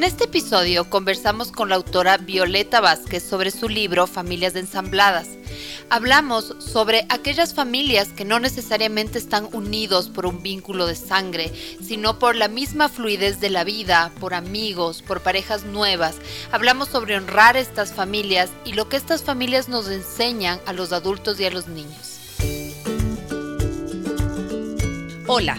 En este episodio conversamos con la autora Violeta Vázquez sobre su libro Familias Ensambladas. Hablamos sobre aquellas familias que no necesariamente están unidos por un vínculo de sangre, sino por la misma fluidez de la vida, por amigos, por parejas nuevas. Hablamos sobre honrar estas familias y lo que estas familias nos enseñan a los adultos y a los niños. Hola,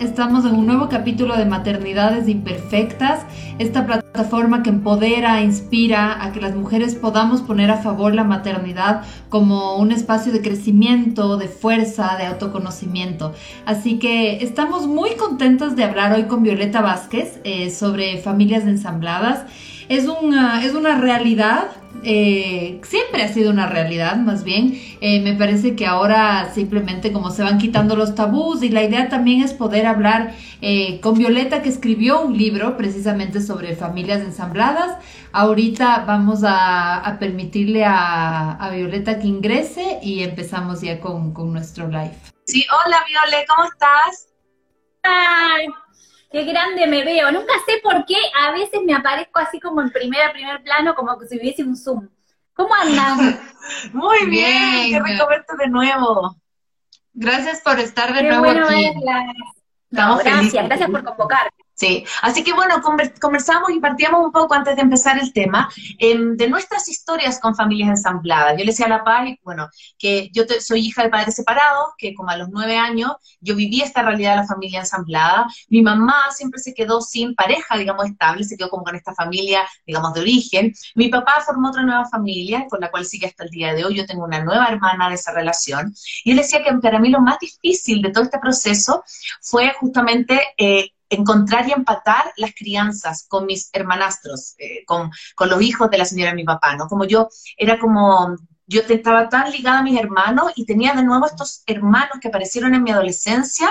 Estamos en un nuevo capítulo de Maternidades Imperfectas, esta plataforma que empodera, inspira a que las mujeres podamos poner a favor la maternidad como un espacio de crecimiento, de fuerza, de autoconocimiento. Así que estamos muy contentos de hablar hoy con Violeta Vázquez eh, sobre familias ensambladas. Es una, es una realidad eh, siempre ha sido una realidad, más bien. Eh, me parece que ahora simplemente como se van quitando los tabús y la idea también es poder hablar eh, con Violeta que escribió un libro precisamente sobre familias ensambladas. Ahorita vamos a, permitirle a, Violeta que ingrese y empezamos ya con, con nuestro live. Sí, hola Viole, ¿cómo estás? Ay, qué grande me veo. Nunca sé por qué a veces me aparezco así como en primer, primer plano, como que si hubiese un zoom. ¿Cómo andas? Muy bien, qué rico verte de nuevo. Gracias por estar de nuevo aquí. gracias, gracias por convocarme. Sí, así que bueno, conversamos y partíamos un poco antes de empezar el tema em, de nuestras historias con familias ensambladas. Yo le decía a la Paz, bueno, que yo soy hija de padres separados, que como a los nueve años yo viví esta realidad de la familia ensamblada. Mi mamá siempre se quedó sin pareja, digamos, estable, se quedó como con esta familia, digamos, de origen. Mi papá formó otra nueva familia, con la cual sigue hasta el día de hoy. Yo tengo una nueva hermana de esa relación. Y él decía que para mí lo más difícil de todo este proceso fue justamente... Eh, encontrar y empatar las crianzas con mis hermanastros, eh, con, los hijos de la señora de mi papá, ¿no? Como yo era como, yo estaba tan ligada a mis hermanos y tenía de nuevo estos hermanos que aparecieron en mi adolescencia,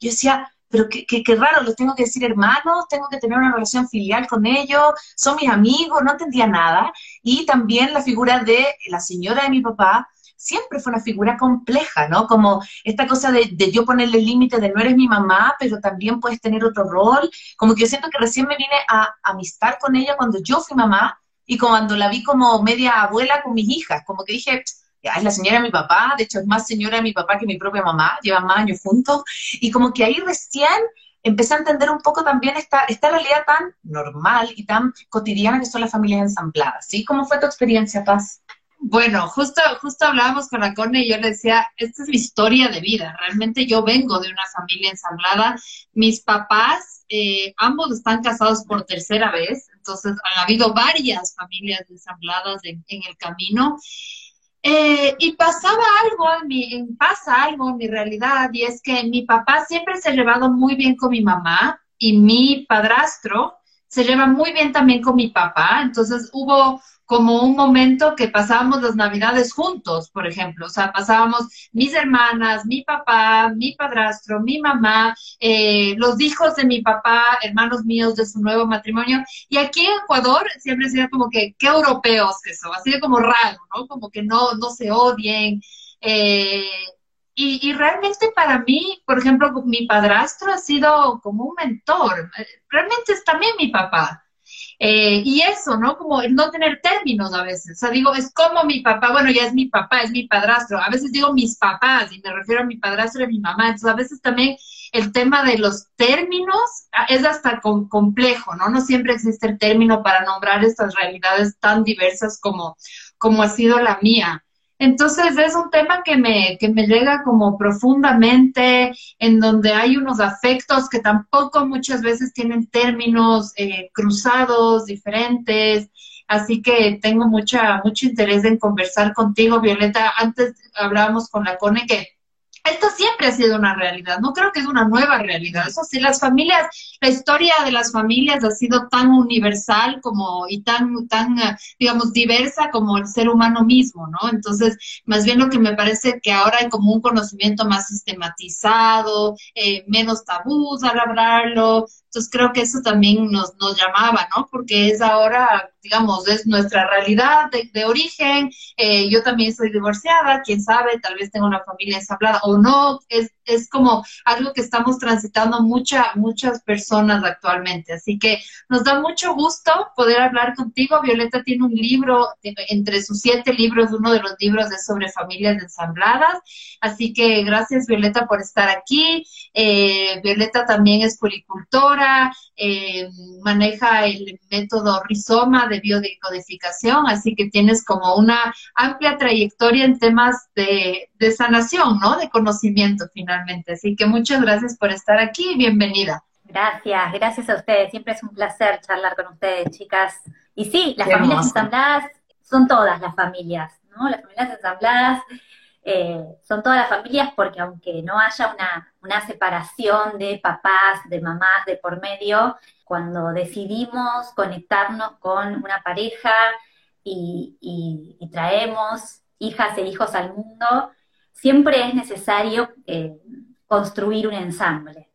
yo decía, pero qué, qué, raro, los tengo que decir hermanos, tengo que tener una relación filial con ellos, son mis amigos, no entendía nada. Y también la figura de la señora de mi papá, siempre fue una figura compleja, ¿no? Como esta cosa de, yo ponerle el límite de no eres mi mamá, pero también puedes tener otro rol. Como que yo siento que recién me vine a amistar con ella cuando yo fui mamá y cuando la vi como media abuela con mis hijas, como que dije, es la señora de mi papá, de hecho es más señora de mi papá que mi propia mamá, llevan más años juntos, y como que ahí recién empecé a entender un poco también esta, esta realidad tan normal y tan cotidiana que son las familias ensambladas, ¿sí? ¿Cómo fue tu experiencia, Paz? Bueno, justo, justo hablábamos con la Cone y yo le decía, esta es mi historia de vida. Realmente yo vengo de una familia ensamblada. Mis papás, eh, ambos están casados por tercera vez, entonces han habido varias familias ensambladas en, el camino. Eh, y pasaba algo en mi, pasa algo en mi realidad, y es que mi papá siempre se ha llevado muy bien con mi mamá y mi padrastro se lleva muy bien también con mi papá. Entonces hubo como un momento que pasábamos las navidades juntos, por ejemplo. O sea, pasábamos mis hermanas, mi papá, mi padrastro, mi mamá, eh, los hijos de mi papá, hermanos míos de su nuevo matrimonio. Y aquí en Ecuador siempre decía como que, qué europeos que son, así de como raro, ¿no? Como que no, no se odien. Eh, y, y, realmente para mí, por ejemplo, mi padrastro ha sido como un mentor. Realmente es también mi papá. Eh, y eso, ¿no? Como el no tener términos a veces. O sea, digo, es como mi papá, bueno, ya es mi papá, es mi padrastro. A veces digo mis papás y me refiero a mi padrastro y a mi mamá. Entonces, a veces también el tema de los términos ah, es hasta complejo, ¿no? No siempre existe el término para nombrar estas realidades tan diversas como, como ha sido la mía. Entonces es un tema que me, que me llega como profundamente, en donde hay unos afectos que tampoco muchas veces tienen términos eh, cruzados, diferentes. Así que tengo mucha, mucho interés en conversar contigo, Violeta. Antes hablábamos con la Cone que esto siempre ha sido una realidad, no creo que es una nueva realidad. Eso sí, las familias, la historia de las familias ha sido tan universal como y tan, tan, eh, digamos, diversa como el ser humano mismo, ¿no? Entonces, más bien lo que me parece que ahora hay como un conocimiento más sistematizado, eh, menos tabús al hablarlo. Entonces, creo que eso también nos, nos llamaba, ¿no? Porque es ahora digamos, es nuestra realidad de, origen. Eh, yo también soy divorciada, quién sabe, tal vez tengo una familia ensamblada o no. Es, es como algo que estamos transitando mucha, muchas personas actualmente. Así que nos da mucho gusto poder hablar contigo. Violeta tiene un libro, entre sus siete libros, uno de los libros es sobre familias ensambladas. Así que gracias, Violeta, por estar aquí. Eh, Violeta también es policultora, eh, maneja el método Rizoma de biodecodificación, así que tienes como una amplia trayectoria en temas de, de sanación, ¿no? De conocimiento finalmente. Así que muchas gracias por estar aquí y bienvenida. Gracias, gracias a ustedes. Siempre es un placer charlar con ustedes, chicas. Y sí, las familias ensambladas son todas las familias, ¿no? Las familias ensambladas eh, son todas las familias porque aunque no haya una, una separación de papás, de mamás de por medio, cuando decidimos conectarnos con una pareja y, traemos hijas e hijos al mundo, siempre es necesario eh, construir un ensamble.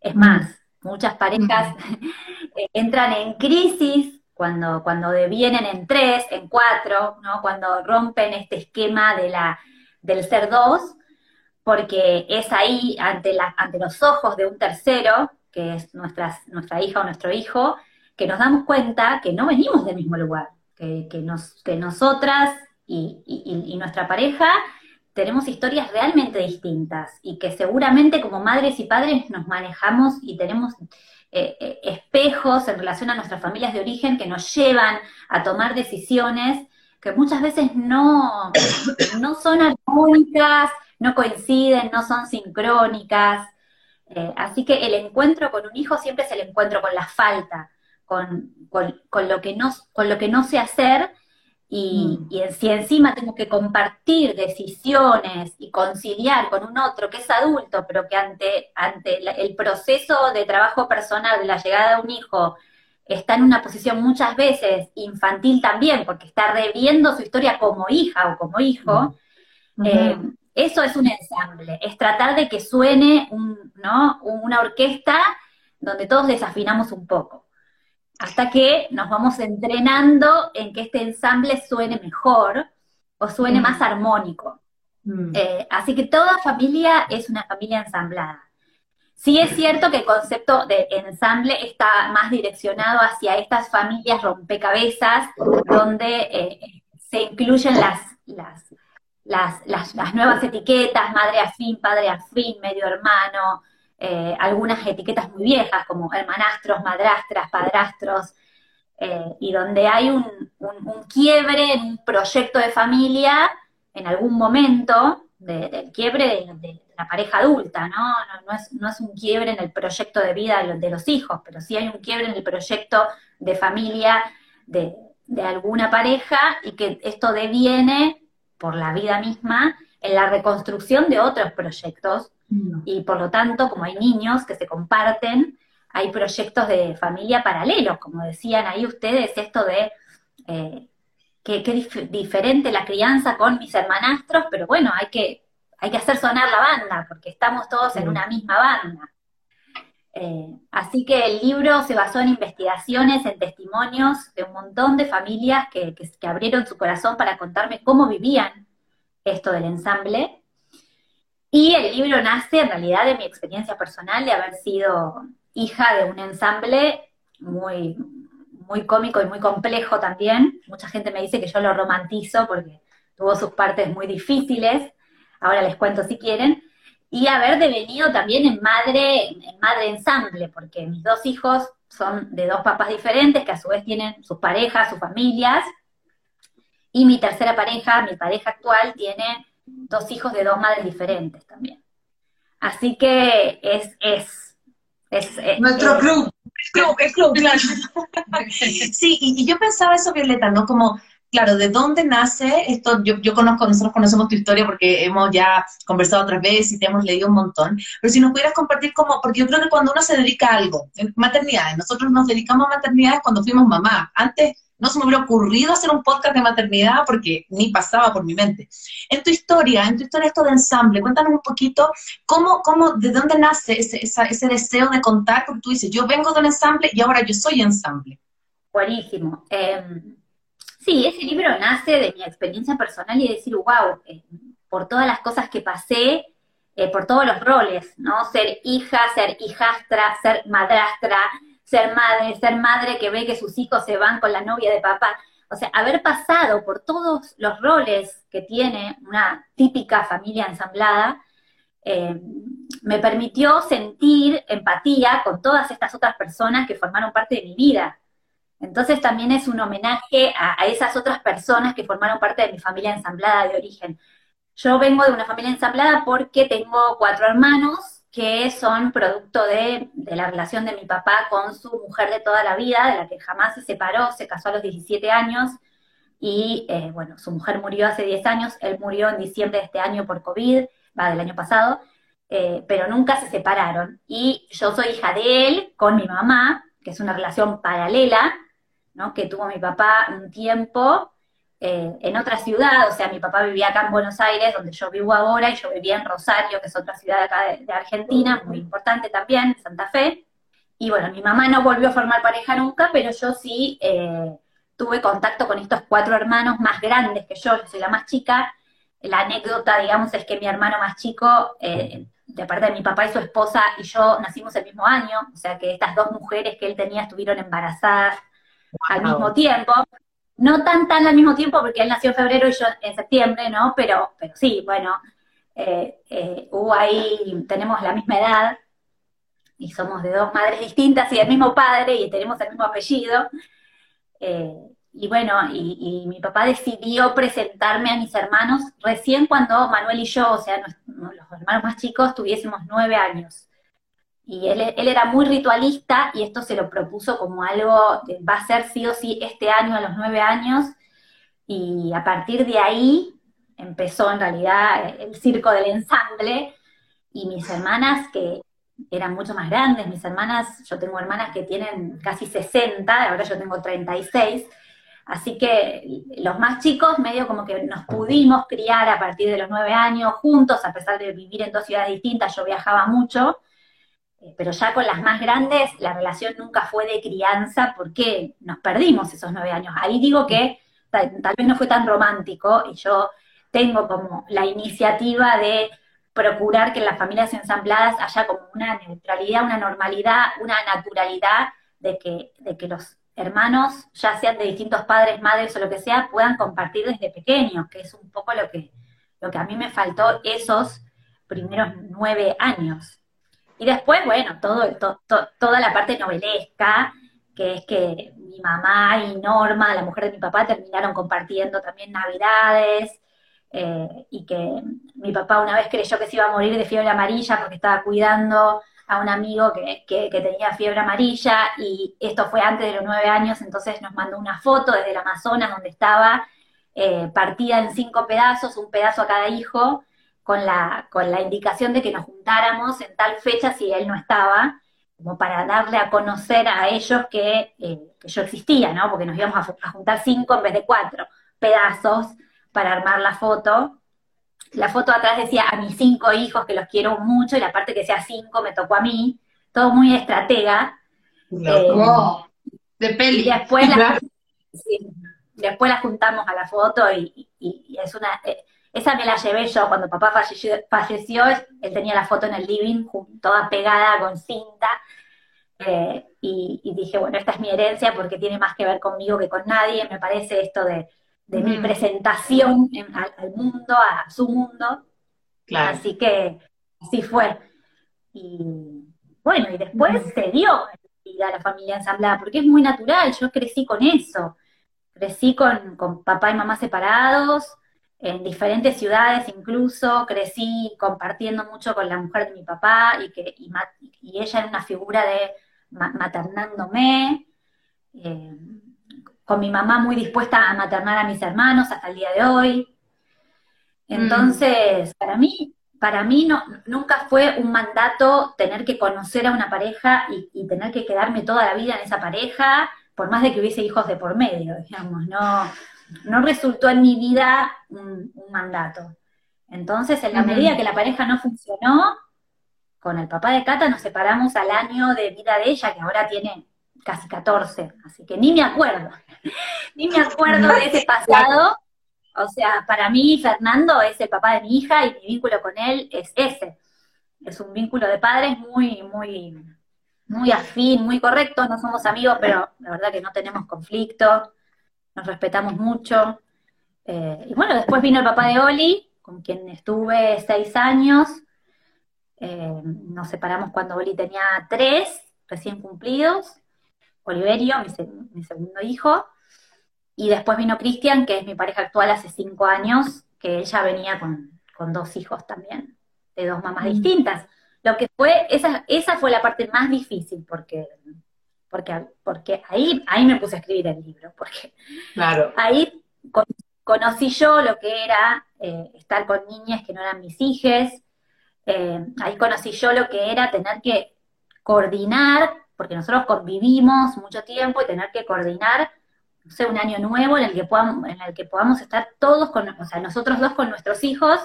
Es más, muchas parejas eh, entran en crisis cuando, cuando devienen en tres, en cuatro, ¿no? cuando rompen este esquema de la, del ser dos, porque es ahí, ante, la, ante los ojos de un tercero, que es nuestra hija o nuestro hijo, que nos damos cuenta que no venimos del mismo lugar, que, nos, que nosotras y, nuestra pareja tenemos historias realmente distintas y que seguramente como madres y padres nos manejamos y tenemos eh, eh, espejos en relación a nuestras familias de origen que nos llevan a tomar decisiones que muchas veces no, no son armónicas, no coinciden, no son sincrónicas. Eh, así que el encuentro con un hijo siempre es el encuentro con la falta, con, lo, que no, con lo que no sé hacer y, mm. si encima tengo que compartir decisiones y conciliar con un otro que es adulto, pero que ante, ante el proceso de trabajo personal de la llegada de un hijo está en una posición muchas veces infantil también, porque está reviendo su historia como hija o como hijo, mm. eh, eso es un ensamble, es tratar de que suene un, ¿no? una orquesta donde todos desafinamos un poco, hasta que nos vamos entrenando en que este ensamble suene mejor o suene mm. más armónico. Mm. Eh, así que toda familia es una familia ensamblada. Sí es cierto que el concepto de ensamble está más direccionado hacia estas familias rompecabezas, donde eh, se incluyen las, las las, las, nuevas etiquetas, madre afín, padre afín, medio hermano, eh, algunas etiquetas muy viejas como hermanastros, madrastras, padrastros, eh, y donde hay un, quiebre en un proyecto de familia en algún momento del quiebre de, la pareja adulta, ¿no? No, es, no, es, un quiebre en el proyecto de vida de los hijos, pero sí hay un quiebre en el proyecto de familia de, de alguna pareja y que esto deviene por la vida misma en la reconstrucción de otros proyectos mm. y por lo tanto, como hay niños que se comparten, hay proyectos de familia paralelos, como decían ahí ustedes, esto de eh, que, diferente la crianza con mis hermanastros, pero bueno, hay que, hay que hacer sonar la banda, porque estamos todos en una misma banda. Eh, así que el libro se basó en investigaciones, en testimonios de un montón de familias que, abrieron su corazón para contarme cómo vivían esto del ensamble. Y el libro nace en realidad de mi experiencia personal de haber sido hija de un ensamble muy, muy cómico y muy complejo también. Mucha gente me dice que yo lo romantizo porque tuvo sus partes muy difíciles. Ahora les cuento si quieren y haber devenido también en madre, en madre ensamble, porque mis dos hijos son de dos papás diferentes, que a su vez tienen sus parejas, sus familias, Y mi tercera pareja, mi pareja actual, tiene dos hijos de dos madres diferentes también. Así que es, es, es, nuestro club, club, el club, claro. sí, y, y, yo pensaba eso, Violeta, ¿no? Como claro, ¿de dónde nace esto? Yo, conozco, nosotros conocemos tu historia porque hemos ya conversado otras veces y te hemos leído un montón, pero si nos pudieras compartir cómo, porque yo creo que cuando uno se dedica a algo, maternidades, nosotros nos dedicamos a maternidades cuando fuimos mamá, antes no se me hubiera ocurrido hacer un podcast de maternidad porque ni pasaba por mi mente. En tu historia, en tu historia esto de ensamble, cuéntanos un poquito cómo, cómo de dónde nace ese, ese deseo de contar, porque tú dices, yo vengo de un ensamble y ahora yo soy ensamble. Buenísimo. Eh, Sí, ese libro nace de mi experiencia personal y de decir, wow, eh, por todas las cosas que pasé, eh, por todos los roles, ¿no? Ser hija, ser hijastra, ser madrastra, ser madre, ser madre que ve que sus hijos se van con la novia de papá. O sea, haber pasado por todos los roles que tiene una típica familia ensamblada, eh, me permitió sentir empatía con todas estas otras personas que formaron parte de mi vida. Entonces también es un homenaje a, esas otras personas que formaron parte de mi familia ensamblada de origen. Yo vengo de una familia ensamblada porque tengo cuatro hermanos que son producto de, la relación de mi papá con su mujer de toda la vida, de la que jamás se separó, se casó a los 17 años y eh, bueno, su mujer murió hace 10 años, él murió en diciembre de este año por COVID, va del año pasado, eh, pero nunca se separaron. Y yo soy hija de él con mi mamá, que es una relación paralela, que tuvo mi papá un tiempo eh, en otra ciudad, o sea, mi papá vivía acá en Buenos Aires, donde yo vivo ahora, y yo vivía en Rosario, que es otra ciudad acá de, Argentina, muy importante también, Santa Fe. Y bueno, mi mamá no volvió a formar pareja nunca, pero yo sí eh, tuve contacto con estos cuatro hermanos más grandes que yo, yo soy la más chica. La anécdota, digamos, es que mi hermano más chico, eh, de parte de mi papá y su esposa, y yo nacimos el mismo año, o sea que estas dos mujeres que él tenía estuvieron embarazadas al mismo tiempo. No tan tan al mismo tiempo porque él nació en febrero y yo en septiembre, ¿no? Pero, pero sí, bueno, eh, eh, hubo ahí, tenemos la misma edad y somos de dos madres distintas y del mismo padre y tenemos el mismo apellido. Eh, y bueno, y, mi papá decidió presentarme a mis hermanos recién cuando Manuel y yo, o sea, los hermanos más chicos, tuviésemos nueve años. Y él, era muy ritualista y esto se lo propuso como algo, va a ser sí o sí este año a los nueve años. Y a partir de ahí empezó en realidad el circo del ensamble. Y mis hermanas, que eran mucho más grandes, mis hermanas, yo tengo hermanas que tienen casi 60, ahora yo tengo 36. Así que los más chicos, medio como que nos pudimos criar a partir de los nueve años juntos, a pesar de vivir en dos ciudades distintas, yo viajaba mucho pero ya con las más grandes la relación nunca fue de crianza porque nos perdimos esos nueve años. Ahí digo que tal, vez no fue tan romántico y yo tengo como la iniciativa de procurar que en las familias ensambladas haya como una neutralidad, una normalidad, una naturalidad de que, de que los hermanos, ya sean de distintos padres, madres o lo que sea, puedan compartir desde pequeños, que es un poco lo que, lo que a mí me faltó esos primeros nueve años. Y después, bueno, todo, toda la parte novelesca, que es que mi mamá y Norma, la mujer de mi papá, terminaron compartiendo también navidades, eh, y que mi papá una vez creyó que se iba a morir de fiebre amarilla porque estaba cuidando a un amigo que, tenía fiebre amarilla, y esto fue antes de los nueve años, entonces nos mandó una foto desde el Amazonas donde estaba eh, partida en cinco pedazos, un pedazo a cada hijo, con la, con la indicación de que nos juntáramos en tal fecha si él no estaba, como para darle a conocer a ellos que, eh, yo existía, ¿no? Porque nos íbamos a, juntar cinco en vez de cuatro pedazos para armar la foto. La foto atrás decía a mis cinco hijos que los quiero mucho y la parte que decía cinco me tocó a mí, todo muy estratega. Eh, de peli. Y después la, después la juntamos a la foto y, es una... Eh, esa me la llevé yo. Cuando papá falleció, él tenía la foto en el living, toda pegada con cinta, eh, y, dije, bueno, esta es mi herencia porque tiene más que ver conmigo que con nadie, me parece esto de, mi presentación al, mundo, a su mundo. Así que así fue. Y bueno, y después se dio a la familia ensamblada, porque es muy natural, yo crecí con eso. crecí con, papá y mamá separados, en diferentes ciudades incluso, crecí compartiendo mucho con la mujer de mi papá y, que, y, ella era una figura de maternándome, eh, con mi mamá muy dispuesta a maternar a mis hermanos hasta el día de hoy. Entonces, para mí, para mí no, nunca fue un mandato tener que conocer a una pareja y, tener que quedarme toda la vida en esa pareja, por más de que hubiese hijos de por medio, digamos, no, no resultó en mi vida un, mandato. Entonces, en la medida que la pareja no funcionó, con el papá de Cata nos separamos al año de vida de ella, que ahora tiene casi 14, así que ni me acuerdo, ni me acuerdo de ese pasado, o sea, para mí Fernando es el papá de mi hija y mi vínculo con él es ese. Es un vínculo de padres muy, muy, muy afín, muy correcto. No somos amigos, pero la verdad que no tenemos conflicto, nos respetamos mucho. Eh, y bueno, después vino el papá de Oli, con quien estuve seis años. Eh, nos separamos cuando Oli tenía tres recién cumplidos. Oliverio, mi segundo hijo. Y después vino Cristian, que es mi pareja actual hace cinco años, que ella venía con, dos hijos también, de dos mamás mm. distintas. Lo que fue, esa, esa fue la parte más difícil, porque, porque, porque ahí, ahí me puse a escribir el libro, porque claro. ahí conocí yo lo que era eh, estar con niñas que no eran mis hijes, eh, ahí conocí yo lo que era tener que coordinar, porque nosotros convivimos mucho tiempo y tener que coordinar no sé, un año nuevo en el que podamos, en el que podamos estar todos con, o sea, nosotros dos con nuestros hijos,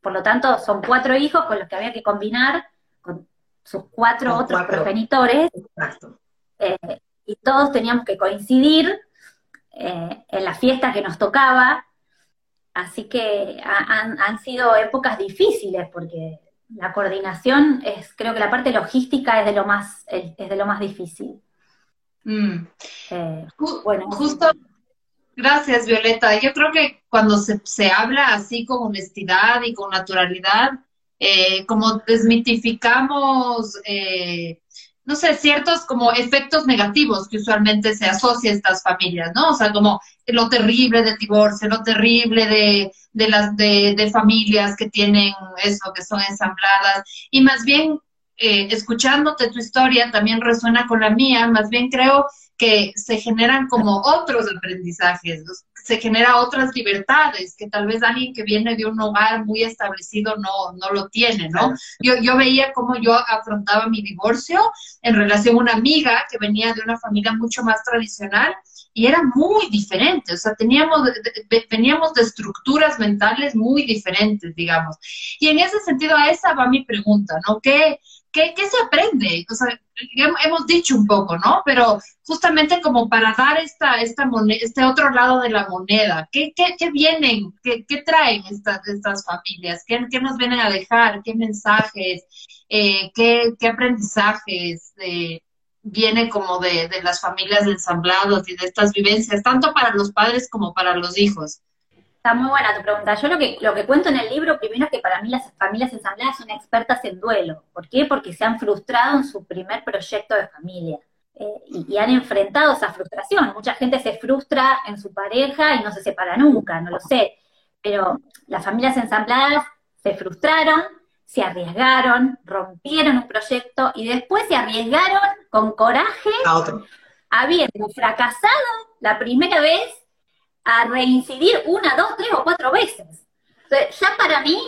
por lo tanto son cuatro hijos con los que había que combinar con sus cuatro otros progenitores. Eh, y todos teníamos que coincidir eh, en la fiesta que nos tocaba. Así que han, han, sido épocas difíciles porque la coordinación es, creo que la parte logística es de lo más, es de lo más difícil. Mm. Eh, bueno, justo, gracias Violeta. Yo creo que cuando se, se habla así con honestidad y con naturalidad, eh, como desmitificamos, eh, no sé, ciertos como efectos negativos que usualmente se asocia a estas familias, ¿no? O sea, como lo terrible del divorcio, lo terrible de, de las de, de familias que tienen eso, que son ensambladas, y más bien eh, escuchándote tu historia también resuena con la mía, más bien creo que se generan como otros aprendizajes, se genera otras libertades que tal vez alguien que viene de un hogar muy establecido no, no lo tiene, ¿no? Yo, yo veía cómo yo afrontaba mi divorcio en relación a una amiga que venía de una familia mucho más tradicional y era muy diferente, o sea, teníamos, veníamos de estructuras mentales muy diferentes, digamos. Y en ese sentido, a esa va mi pregunta, ¿no? ¿Qué, ¿qué, se aprende? O sea, hemos dicho un poco, ¿no? Pero justamente como para dar esta, esta este otro lado de la moneda, ¿qué, qué, vienen, qué, qué, traen estas, estas familias? ¿Qué, ¿Qué, nos vienen a dejar? ¿Qué mensajes? Eh, ¿qué, ¿Qué aprendizajes? Eh, viene como de, de las familias ensamblados y de estas vivencias, tanto para los padres como para los hijos. Está muy buena tu pregunta. Yo lo que, lo que cuento en el libro, primero es que para mí las familias ensambladas son expertas en duelo. ¿Por qué? Porque se han frustrado en su primer proyecto de familia. Eh, y, han enfrentado esa frustración. Mucha gente se frustra en su pareja y no se separa nunca, no lo sé. Pero las familias ensambladas se frustraron, se arriesgaron, rompieron un proyecto y después se arriesgaron con coraje, habiendo fracasado la primera vez a reincidir una, dos, tres o cuatro veces. ya para mí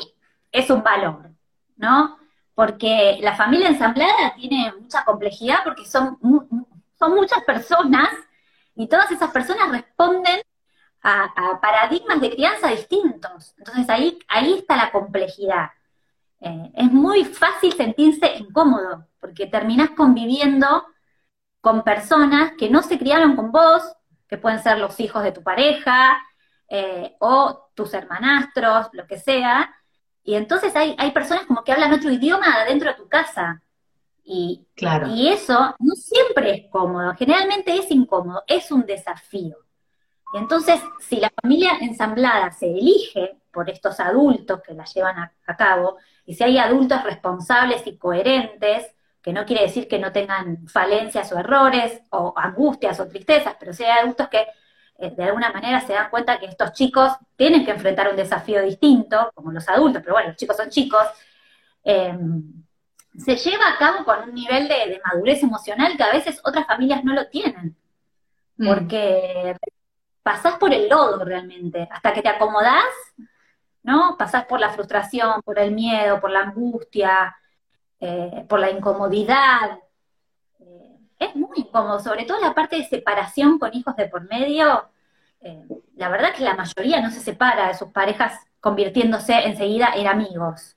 es un valor, ¿no? Porque la familia ensamblada tiene mucha complejidad porque son, son muchas personas y todas esas personas responden a, paradigmas de crianza distintos. Entonces ahí, ahí está la complejidad. Eh, es muy fácil sentirse incómodo porque terminás conviviendo con personas que no se criaron con vos, que pueden ser los hijos de tu pareja eh, o tus hermanastros, lo que sea. Y entonces hay, hay personas como que hablan otro idioma dentro de tu casa. Y, claro. y eso no siempre es cómodo, generalmente es incómodo, es un desafío. Y entonces, si la familia ensamblada se elige por estos adultos que la llevan a cabo, y si hay adultos responsables y coherentes, que no quiere decir que no tengan falencias o errores, o angustias o tristezas, pero si hay adultos que eh, de alguna manera se dan cuenta que estos chicos tienen que enfrentar un desafío distinto, como los adultos, pero bueno, los chicos son chicos, em, se lleva a cabo con un nivel de, madurez emocional que a veces otras familias no lo tienen. Mm. Porque pasás por el lodo realmente, hasta que te acomodás, ¿no? Pasás por la frustración, por el miedo, por la angustia, eh, por la incomodidad. Eh, es muy incómodo, sobre todo la parte de separación con hijos de por medio. Eh, la verdad que la mayoría no se separa de sus parejas convirtiéndose enseguida en amigos.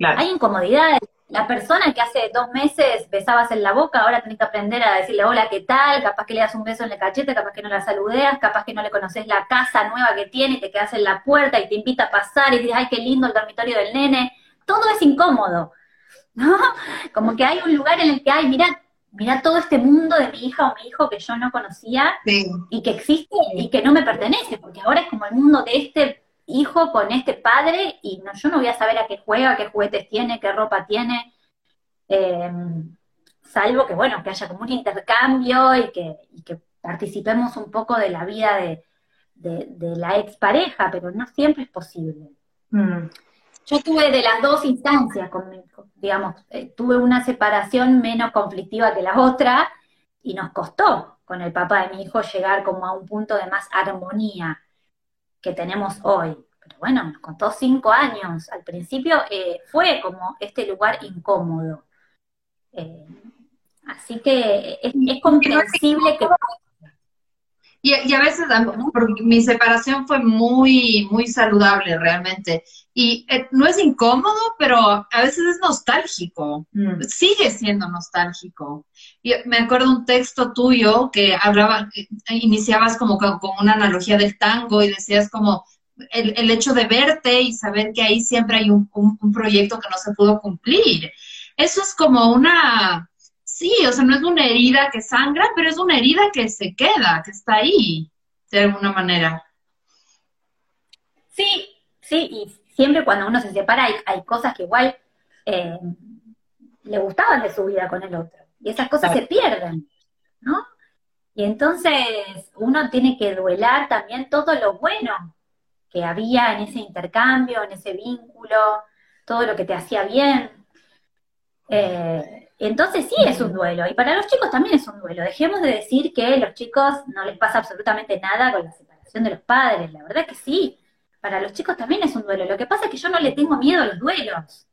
Hay incomodidades, la persona que hace dos meses besabas en la boca, ahora tenés que aprender a decirle hola, ¿qué tal? Capaz que le das un beso en el cachete, capaz que no la saludeas, capaz que no le conoces la casa nueva que tiene y te quedas en la puerta y te invita a pasar y dices, ay, qué lindo el dormitorio del nene. Todo es incómodo, ¿no? Como que hay un lugar en el que, ay, mira, mira todo este mundo de mi hija o mi hijo que yo no conocía y que existe y que no me pertenece, porque ahora es como el mundo de este hijo con este padre y no, yo no voy a saber a qué juega, qué juguetes tiene, qué ropa tiene, em, salvo que, bueno, que haya como un intercambio y que, que participemos un poco de la vida de, de, la expareja, pero no siempre es posible. Mm. Yo tuve de las dos instancias, con, digamos, eh, tuve una separación menos conflictiva que la otra y nos costó con el papá de mi hijo llegar como a un punto de más armonía que tenemos hoy. Pero bueno, nos contó cinco años. Al principio eh, fue como este lugar incómodo. Eh, así que es, comprensible que... Y, a veces, porque mi separación fue muy, muy saludable realmente. Y eh, no es incómodo, pero a veces es nostálgico. Mm. Sigue siendo nostálgico. Y me acuerdo un texto tuyo que hablaba, iniciabas como con, una analogía del tango y decías como el, el, hecho de verte y saber que ahí siempre hay un, un proyecto que no se pudo cumplir. Eso es como una, Sí, o sea, no es una herida que sangra, pero es una herida que se queda, que está ahí, de alguna manera. Sí, sí, y siempre cuando uno se separa hay, cosas que igual eh, le gustaban de su vida con el otro. Y esas cosas se pierden, ¿no? Y entonces uno tiene que duelar también todo lo bueno que había en ese intercambio, en ese vínculo, todo lo que te hacía bien. Eh, entonces sí es un duelo, y para los chicos también es un duelo. Dejemos de decir que a los chicos no les pasa absolutamente nada con la separación de los padres, la verdad que sí, para los chicos también es un duelo. Lo que pasa es que yo no le tengo miedo a los duelos,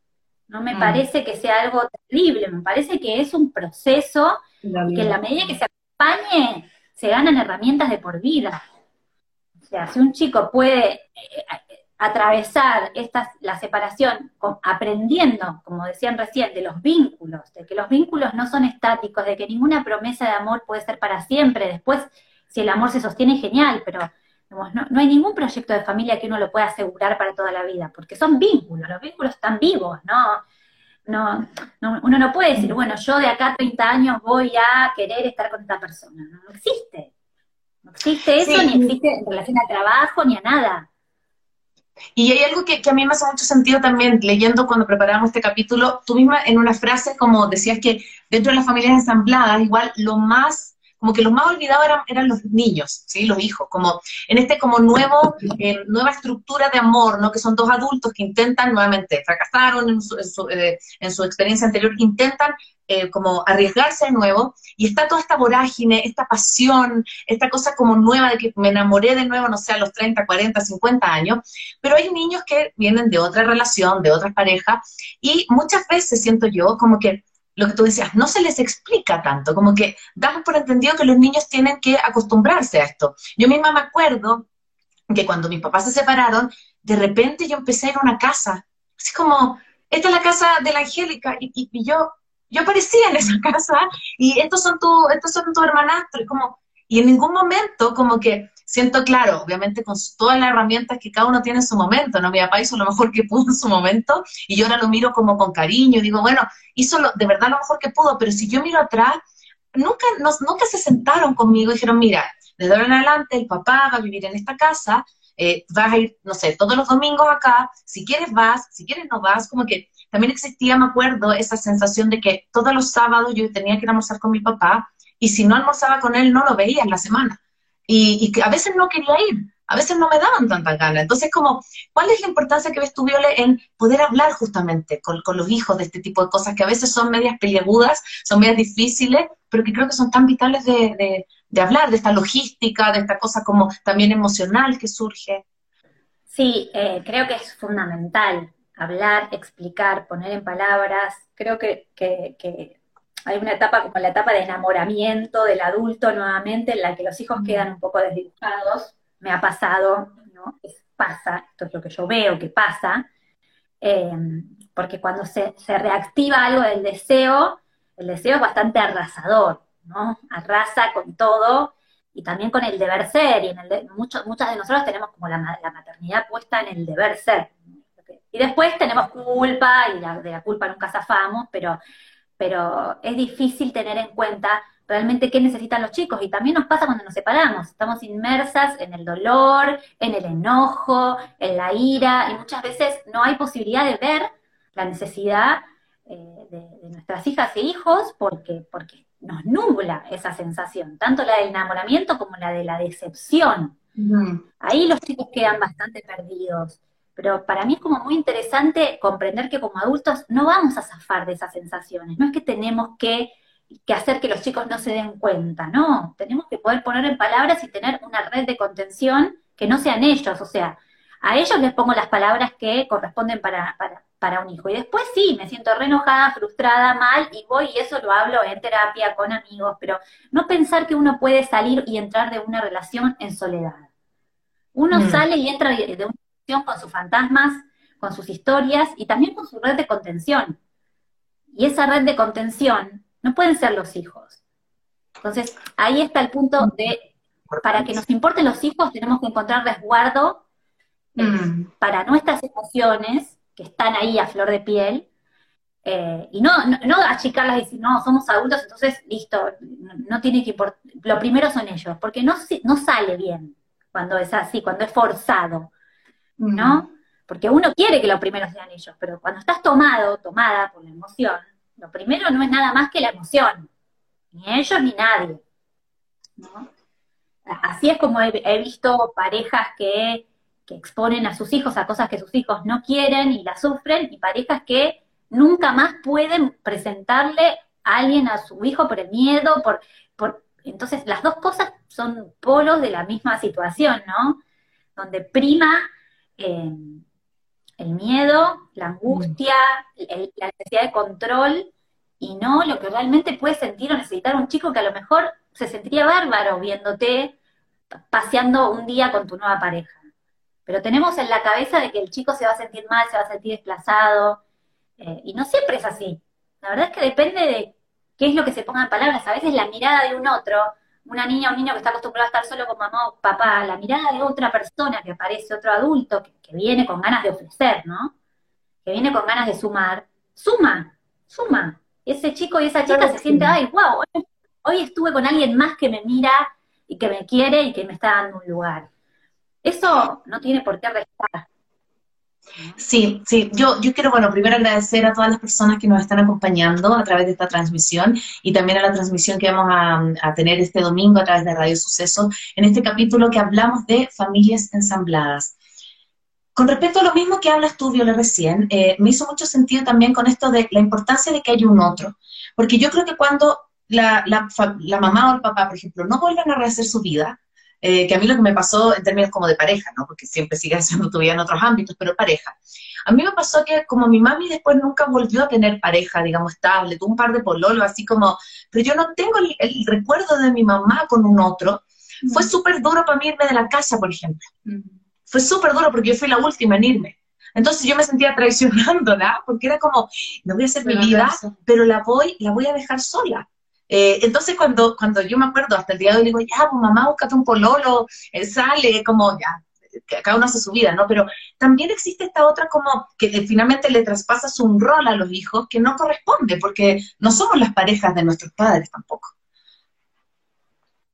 no me mm. parece que sea algo terrible, me parece que es un proceso y que en la medida que se acompañe se ganan herramientas de por vida. O sea, si un chico puede eh, atravesar esta, la separación aprendiendo, como decían recién, de los vínculos, de que los vínculos no son estáticos, de que ninguna promesa de amor puede ser para siempre. Después, si el amor se sostiene, genial, pero no, hay ningún proyecto de familia que uno lo pueda asegurar para toda la vida, porque son vínculos, los vínculos están vivos, ¿no? No, uno no puede decir, bueno, yo de acá a 30 años voy a querer estar con esta persona. No, existe. No existe eso, ni existe en relación al trabajo, ni a nada. Y hay algo que, a mí me hace mucho sentido también, leyendo cuando preparamos este capítulo, tú misma en una frase como decías que dentro de las familias ensambladas, igual lo más, como que lo más olvidado eran, eran los niños, ¿sí? los hijos, como en este como nuevo, eh, nueva estructura de amor, ¿no? que son dos adultos que intentan nuevamente, fracasaron en su, en su eh, experiencia anterior, intentan eh, como arriesgarse de nuevo, y está toda esta vorágine, esta pasión, esta cosa como nueva de que me enamoré de nuevo, no sé, a los 30, 40, 50 años, pero hay niños que vienen de otra relación, de otras parejas, y muchas veces siento yo como que lo que tú decías, no se les explica tanto, como que damos por entendido que los niños tienen que acostumbrarse a esto. Yo misma me acuerdo que cuando mis papás se separaron, de repente yo empecé a ir a una casa, así como, esta es la casa de la Angélica, y, yo, yo aparecía en esa casa y estos son tu, estos son tus hermanastros, y como, y en ningún momento como que siento claro, obviamente con todas las herramientas que cada uno tiene en su momento, ¿no? Mi papá hizo lo mejor que pudo en su momento y yo ahora lo miro como con cariño y digo, bueno, hizo lo, de verdad lo mejor que pudo, pero si yo miro atrás, nunca, nos, nunca se sentaron conmigo y dijeron, mira, de ahora en adelante el papá va a vivir en esta casa, eh, vas a ir, no sé, todos los domingos acá, si quieres vas, si quieres no vas, como que también existía, me acuerdo, esa sensación de que todos los sábados yo tenía que ir a almorzar con mi papá y si no almorzaba con él no lo veía en la semana. Y, que a veces no quería ir, a veces no me daban tantas ganas. Entonces, como, ¿cuál es la importancia que ves tú, Viole, en poder hablar justamente con, los hijos de este tipo de cosas que a veces son medias peliagudas, son medias difíciles, pero que creo que son tan vitales de, hablar, de esta logística, de esta cosa como también emocional que surge? Sí, eh, creo que es fundamental hablar, explicar, poner en palabras. Creo que, hay una etapa como la etapa de enamoramiento del adulto nuevamente, en la que los hijos quedan un poco desdibujados. Me ha pasado, ¿no? pasa, esto es lo que yo veo que pasa, eh, porque cuando se, reactiva algo del deseo, el deseo es bastante arrasador, ¿no? Arrasa con todo y también con el deber ser, y en el muchas de nosotros tenemos como la, maternidad puesta en el deber ser. Y después tenemos culpa, y de la culpa nunca zafamos, pero pero es difícil tener en cuenta realmente qué necesitan los chicos. Y también nos pasa cuando nos separamos. Estamos inmersas en el dolor, en el enojo, en la ira, y muchas veces no hay posibilidad de ver la necesidad eh, de, nuestras hijas e hijos porque, porque nos nubla esa sensación, tanto la del enamoramiento como la de la decepción. Ahí los chicos quedan bastante perdidos. Pero para mí es como muy interesante comprender que como adultos no vamos a zafar de esas sensaciones. No es que tenemos que, hacer que los chicos no se den cuenta, no. Tenemos que poder poner en palabras y tener una red de contención que no sean ellos. O sea, a ellos les pongo las palabras que corresponden para, para, un hijo. Y después sí, me siento re enojada, frustrada, mal, y voy y eso lo hablo en terapia, con amigos, pero no pensar que uno puede salir y entrar de una relación en soledad. Uno mm. sale y entra de una con sus fantasmas, con sus historias y también con su red de contención. Y esa red de contención no pueden ser los hijos. Entonces, ahí está el punto de, para que nos importen los hijos, tenemos que encontrar resguardo eh, mm. para nuestras emociones, que están ahí a flor de piel, eh, y no, no, achicarlas y decir, no, somos adultos, entonces listo, no, tiene que importar. Lo primero son ellos, porque no, no sale bien cuando es así, cuando es forzado. ¿No? Porque uno quiere que los primeros sean ellos, pero cuando estás tomado, tomada por la emoción, lo primero no es nada más que la emoción, ni ellos ni nadie, Así es como he, visto parejas que, que, exponen a sus hijos a cosas que sus hijos no quieren y las sufren, y parejas que nunca más pueden presentarle a alguien a su hijo por el miedo, por, por entonces las dos cosas son polos de la misma situación, ¿no? Donde prima el miedo, la angustia, la necesidad de control y no lo que realmente puede sentir o necesitar un chico que a lo mejor se sentiría bárbaro viéndote paseando un día con tu nueva pareja. Pero tenemos en la cabeza de que el chico se va a sentir mal, se va a sentir desplazado, eh, y no siempre es así. La verdad es que depende de qué es lo que se ponga en palabras. A veces la mirada de un otro una niña o un niño que está acostumbrado a estar solo con mamá o papá, la mirada de otra persona que aparece, otro adulto, que, viene con ganas de ofrecer, ¿no? Que viene con ganas de sumar, suma, suma. Ese chico y esa chica se siente, ay, wow, hoy, estuve con alguien más que me mira y que me quiere y que me está dando un lugar. Eso no tiene por qué restar. Sí, sí, yo, yo quiero, bueno, primero agradecer a todas las personas que nos están acompañando a través de esta transmisión y también a la transmisión que vamos a, tener este domingo a través de Radio Suceso en este capítulo que hablamos de familias ensambladas. Con respecto a lo mismo que hablas tú, Viola, recién, eh, me hizo mucho sentido también con esto de la importancia de que haya un otro, porque yo creo que cuando la, la, mamá o el papá, por ejemplo, no vuelven a rehacer su vida, eh, que a mí lo que me pasó en términos como de pareja, ¿no? Porque siempre sigue siendo tu vida en otros ámbitos, pero pareja. A mí me pasó que como mi mami después nunca volvió a tener pareja, digamos, estable, tuvo un par de pololos, así como, pero yo no tengo el, recuerdo de mi mamá con un otro. Fue súper duro para mí irme de la casa, por ejemplo. Fue súper duro porque yo fui la última en irme. Entonces yo me sentía traicionándola, porque era como, no voy a hacer mi vida, pero la voy, la voy a dejar sola. Eh, entonces, cuando, cuando yo me acuerdo, hasta el día de hoy, digo, ya, pues mamá, búscate un pololo, él sale, como ya, cada uno hace su vida, ¿no? Pero también existe esta otra como que finalmente le traspasas un rol a los hijos que no corresponde, porque no somos las parejas de nuestros padres tampoco.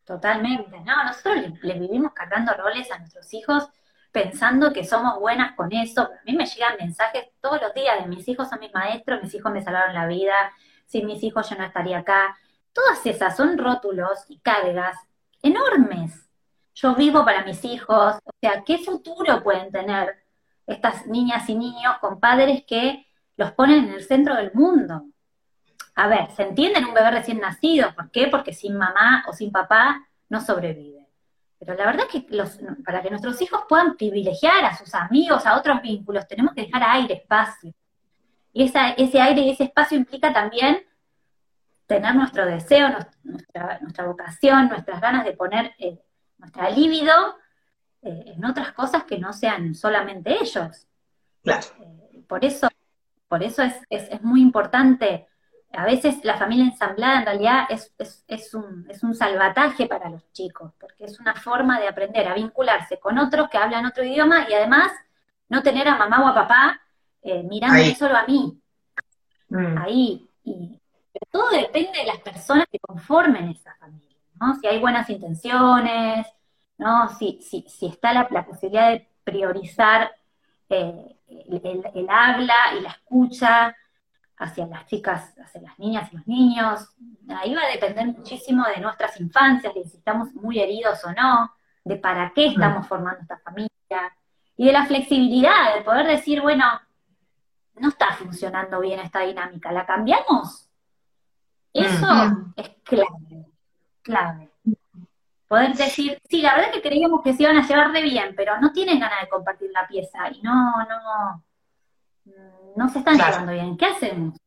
Totalmente, no, nosotros les vivimos cargando roles a nuestros hijos pensando que somos buenas con eso. A mí me llegan mensajes todos los días de mis hijos son mis maestros, mis hijos me salvaron la vida, sin mis hijos yo no estaría acá. Todas esas son rótulos y cargas enormes. yo vivo para mis hijos, o sea, ¿qué futuro pueden tener estas niñas y niños con padres que los ponen en el centro del mundo? A ver, se entiende en un bebé recién nacido, ¿por qué? Porque sin mamá o sin papá no sobrevive. Pero la verdad es que los, para que nuestros hijos puedan privilegiar a sus amigos, a otros vínculos, tenemos que dejar aire, espacio. Y ese aire y ese espacio implica también tener nuestro deseo, nuestra, nuestra vocación, nuestras ganas de poner eh, nuestra libido eh, en otras cosas que no sean solamente ellos. Claro. Eh, por eso, por eso es, es, muy importante. A veces la familia ensamblada en realidad es, es, un, es un salvataje para los chicos, porque es una forma de aprender a vincularse con otros que hablan otro idioma y además no tener a mamá o a papá eh, mirando solo a mí. Mm. Ahí. Y, depende de las personas que conformen esa familia. Si hay buenas intenciones, ¿no? Si, si, si está la, posibilidad de priorizar eh, el, habla y la escucha hacia las chicas, hacia las niñas y los niños, ahí va a depender muchísimo de nuestras infancias, de si estamos muy heridos o no, de para qué estamos formando esta familia, y de la flexibilidad, de poder decir, bueno, no está funcionando bien esta dinámica, ¿la cambiamos? Eso es clave clave. Poder decir, sí, la verdad es que creíamos que se iban a llevar de bien, pero no tienen ganas de compartir la pieza y no, no, no se están llevando bien. ¿Qué hacemos?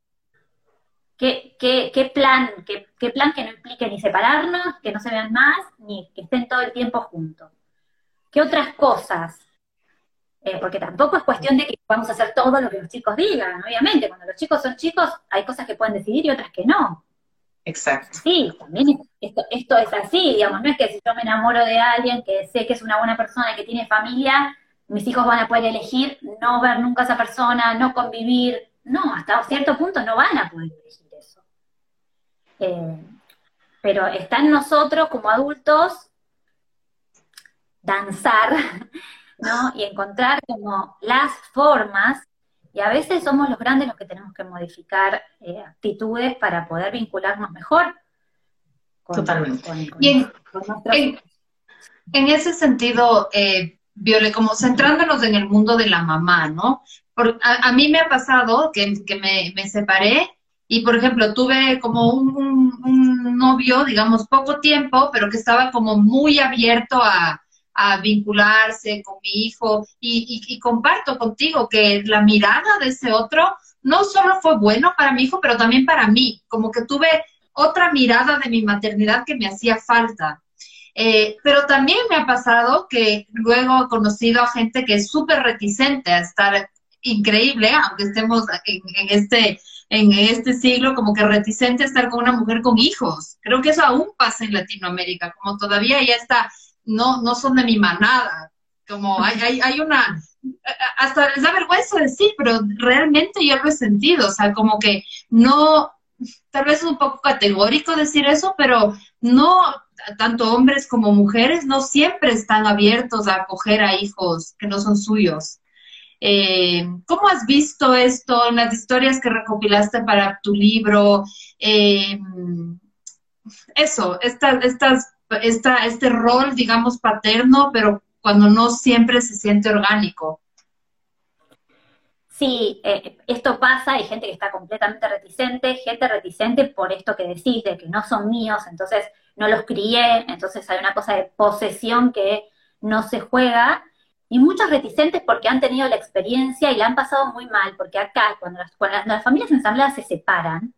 ¿Qué, qué, qué plan, qué, qué, plan que no implique ni separarnos, que no se vean más, ni que estén todo el tiempo juntos? ¿Qué otras cosas? Eh, porque tampoco es cuestión de que vamos a hacer todo lo que los chicos digan, obviamente. Cuando los chicos son chicos, hay cosas que pueden decidir y otras que no. Exacto. Sí, también esto, esto es así, digamos, no es que si yo me enamoro de alguien que sé que es una buena persona y que tiene familia, mis hijos van a poder elegir no ver nunca a esa persona, no convivir. No, hasta cierto punto no van a poder elegir eso. Eh, pero está en nosotros como adultos danzar, ¿no? Y encontrar como las formas y a veces somos los grandes los que tenemos que modificar eh, actitudes para poder vincularnos mejor. Totalmente. y en, ese sentido, eh, Viole, como centrándonos en el mundo de la mamá, ¿no? a, mí me ha pasado que, me, separé y, por ejemplo, tuve como un, un novio, digamos, poco tiempo, pero que estaba como muy abierto a, a vincularse con mi hijo y, comparto contigo que la mirada de ese otro no solo fue bueno para mi hijo, pero también para mí, como que tuve otra mirada de mi maternidad que me hacía falta. Eh, pero también me ha pasado que luego he conocido a gente que es súper reticente a estar increíble, aunque estemos en, este en este siglo como que reticente a estar con una mujer con hijos. Creo que eso aún pasa en Latinoamérica, como todavía ya está no, no son de mi manada. Como hay, hay, hay una, hasta les da vergüenza decir, pero realmente yo lo he sentido, o sea, como que no, tal vez es un poco categórico decir eso, pero no, tanto hombres como mujeres no siempre están abiertos a acoger a hijos que no son suyos. Eh, ¿Cómo has visto esto en las historias que recopilaste para tu libro? Eh, eso, estas, estas esta, este rol, digamos, paterno, pero cuando no siempre se siente orgánico. Sí, eh, esto pasa, hay gente que está completamente reticente, gente reticente por esto que decís, de que no son míos, entonces no los crié, entonces hay una cosa de posesión que no se juega, y muchos reticentes porque han tenido la experiencia y la han pasado muy mal, porque acá, cuando las, cuando las familias ensambladas se separan,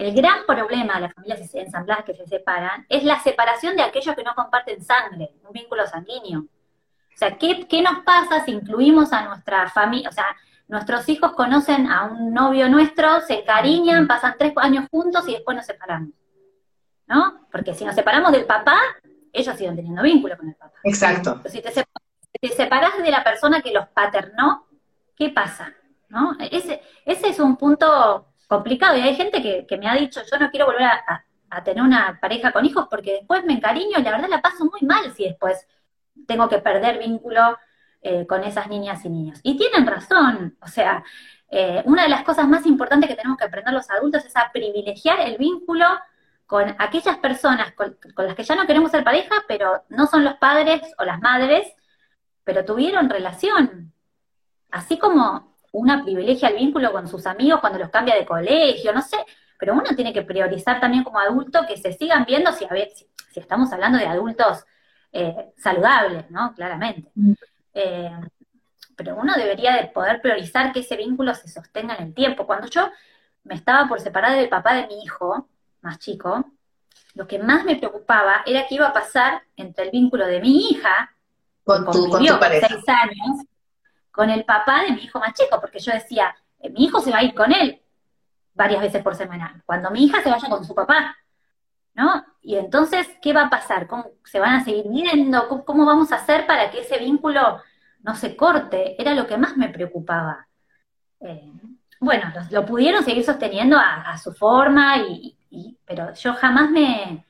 el gran problema de las familias ensambladas que se separan es la separación de aquellos que no comparten sangre, un vínculo sanguíneo. O sea, ¿qué, nos pasa si incluimos a nuestra familia? O sea, nuestros hijos conocen a un novio nuestro, se cariñan, pasan tres años juntos y después nos separamos. ¿No? Porque si nos separamos del papá, ellos siguen teniendo vínculo con el papá. Exacto. si te, separas de la persona que los paternó, ¿qué pasa? ¿No? Ese, ese es un punto complicado. Y hay gente que, me ha dicho, yo no quiero volver a, tener una pareja con hijos porque después me encariño y la verdad la paso muy mal si después tengo que perder vínculo eh, con esas niñas y niños. Y tienen razón, o sea, eh, una de las cosas más importantes que tenemos que aprender los adultos es a privilegiar el vínculo con aquellas personas con, las que ya no queremos ser pareja, pero no son los padres o las madres, pero tuvieron relación. Así como una privilegia el vínculo con sus amigos cuando los cambia de colegio, no sé, pero uno tiene que priorizar también como adulto que se sigan viendo si, a ver, si, estamos hablando de adultos eh, saludables, ¿no? Claramente. Mm. Eh, pero uno debería de poder priorizar que ese vínculo se sostenga en el tiempo. Cuando yo me estaba por separar del papá de mi hijo, más chico, lo que más me preocupaba era qué iba a pasar entre el vínculo de mi hija, con tu, con tu pareja. seis años, con el papá de mi hijo más chico, porque yo decía, eh, mi hijo se va a ir con él varias veces por semana, cuando mi hija se vaya con su papá, ¿no? Y entonces, ¿qué va a pasar? ¿Cómo, ¿Se van a seguir viendo? ¿Cómo, vamos a hacer para que ese vínculo no se corte? Era lo que más me preocupaba. Eh, bueno, lo, pudieron seguir sosteniendo a, su forma, y, pero yo jamás me,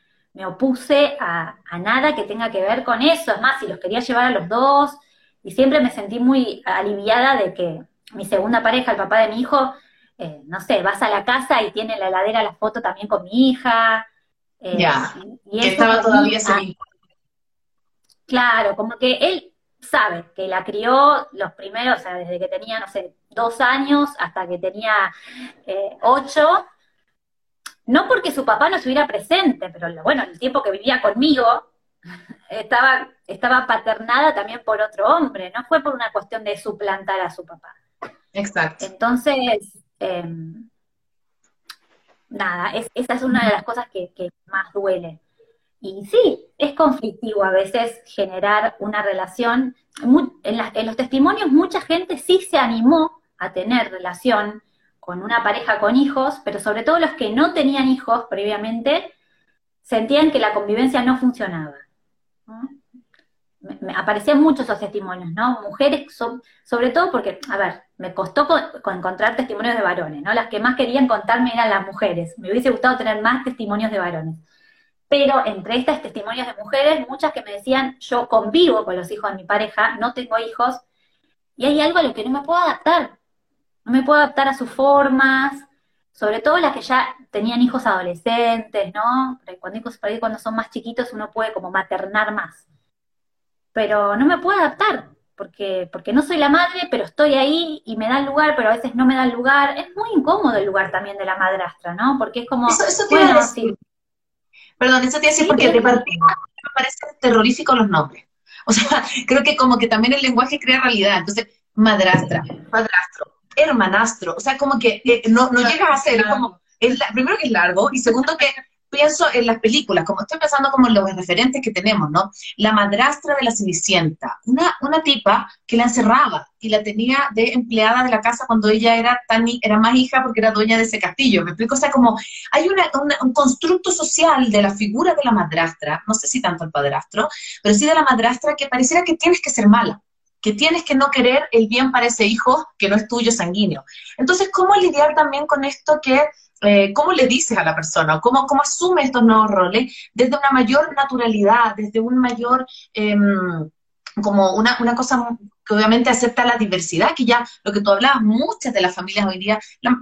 opuse a, nada que tenga que ver con eso. Es más, si los quería llevar a los dos, y siempre me sentí muy aliviada de que mi segunda pareja, el papá de mi hijo, eh, no sé, vas a la casa y tiene en la heladera la foto también con mi hija. Eh, ya, y, estaba todavía ese. Claro, como que él sabe que la crió los primeros, o sea, desde que tenía, no sé, dos años hasta que tenía eh, ocho, no porque su papá no estuviera presente, pero bueno, el tiempo que vivía conmigo estaba, estaba paternada también por otro hombre, no fue por una cuestión de suplantar a su papá. Exacto. Entonces, em, nada, esa es una de las cosas que, más duele. Y sí, es conflictivo a veces generar una relación. En, en, los testimonios mucha gente sí se animó a tener relación con una pareja con hijos, pero sobre todo los que no tenían hijos previamente sentían que la convivencia no funcionaba. Me, aparecían muchos esos testimonios, ¿no? Mujeres, sobre todo porque, a ver, me costó encontrar testimonios de varones, ¿no? Las que más querían contarme eran las mujeres. Me hubiese gustado tener más testimonios de varones. Pero entre estas testimonios de mujeres, muchas que me decían, yo convivo con los hijos de mi pareja, no tengo hijos, y hay algo a lo que no me puedo adaptar no me puedo adaptar a sus formas, sobre todo las que ya tenían hijos adolescentes, ¿no? Cuando, cuando son más chiquitos uno puede como maternar más. Pero no me puedo adaptar, porque, porque no soy la madre, pero estoy ahí y me da lugar, pero a veces no me da lugar. Es muy incómodo el lugar también de la madrastra, ¿no? Porque es como... Eso, te bueno, Perdón, eso te iba a decir porque de partida me parecen terroríficos los nombres. O sea, creo que como que también el lenguaje crea realidad. Entonces, madrastra, madrastro, hermanastro, o sea, como que no, no llegas a ser como, es primero que es largo y segundo que pienso en las películas, como estoy pensando como en los referentes que tenemos, ¿no? La madrastra de la Cenicienta, una, una tipa que la encerraba y la tenía de empleada de la casa cuando ella era tan era más hija porque era dueña de ese castillo, ¿me explico? O sea, como hay una, un constructo social de la figura de la madrastra, no sé si tanto el padrastro, pero sí de la madrastra que pareciera que tienes que ser mala que tienes que no querer el bien para ese hijo que no es tuyo sanguíneo. Entonces, ¿cómo lidiar también con esto que, eh, cómo le dices a la persona, cómo, cómo asume estos nuevos roles desde una mayor naturalidad, desde un mayor, em, como una, una cosa que obviamente acepta la diversidad, que ya lo que tú hablabas, muchas de las familias hoy día,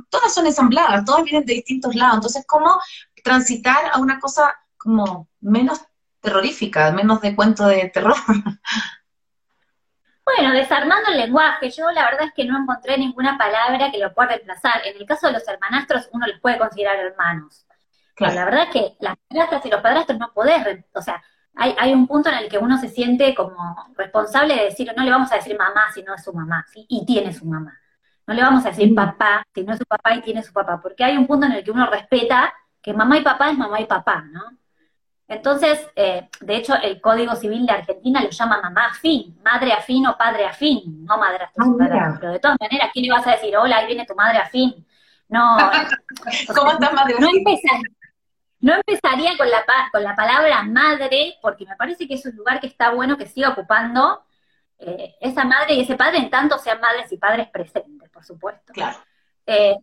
todas son ensambladas, todas vienen de distintos lados. Entonces, ¿cómo transitar a una cosa como menos terrorífica, menos de cuento de terror? Bueno, desarmando el lenguaje, yo la verdad es que no encontré ninguna palabra que lo pueda reemplazar. En el caso de los hermanastros, uno los puede considerar hermanos. Claro. la verdad es que las madrastras y los padrastros no podés, o sea, hay, hay, un punto en el que uno se siente como responsable de decir, no le vamos a decir mamá si no es su mamá, y tiene su mamá. No le vamos a decir papá si no es su papá y tiene su papá, porque hay un punto en el que uno respeta que mamá y papá es mamá y papá, ¿no? Entonces, eh, de hecho, el Código Civil de Argentina lo llama mamá afín, madre afín o padre afín, no madre afín. Ah, Pero de todas maneras, ¿qué le vas a decir? Hola, ahí viene tu madre afín. No. ¿Cómo estás, madre no, no empezaría con la, con la palabra madre, porque me parece que es un lugar que está bueno que siga ocupando eh, esa madre y ese padre, en tanto sean madres y padres presentes, por supuesto. Claro. Eh,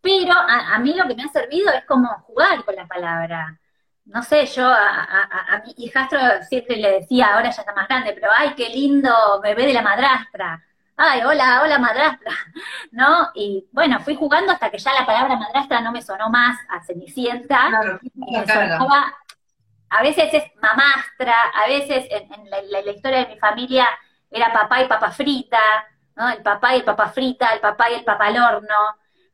pero a, a mí lo que me ha servido es como jugar con la palabra no sé, yo a, mi hijastro siempre le decía, ahora ya está más grande, pero ay, qué lindo bebé de la madrastra. ay, hola, hola madrastra, ¿no? Y bueno, fui jugando hasta que ya la palabra madrastra no me sonó más a Cenicienta. Claro, a veces es mamastra, a veces en, la, historia de mi familia era papá y papa frita, ¿no? El papá y el papa frita, el papá y el papá al horno.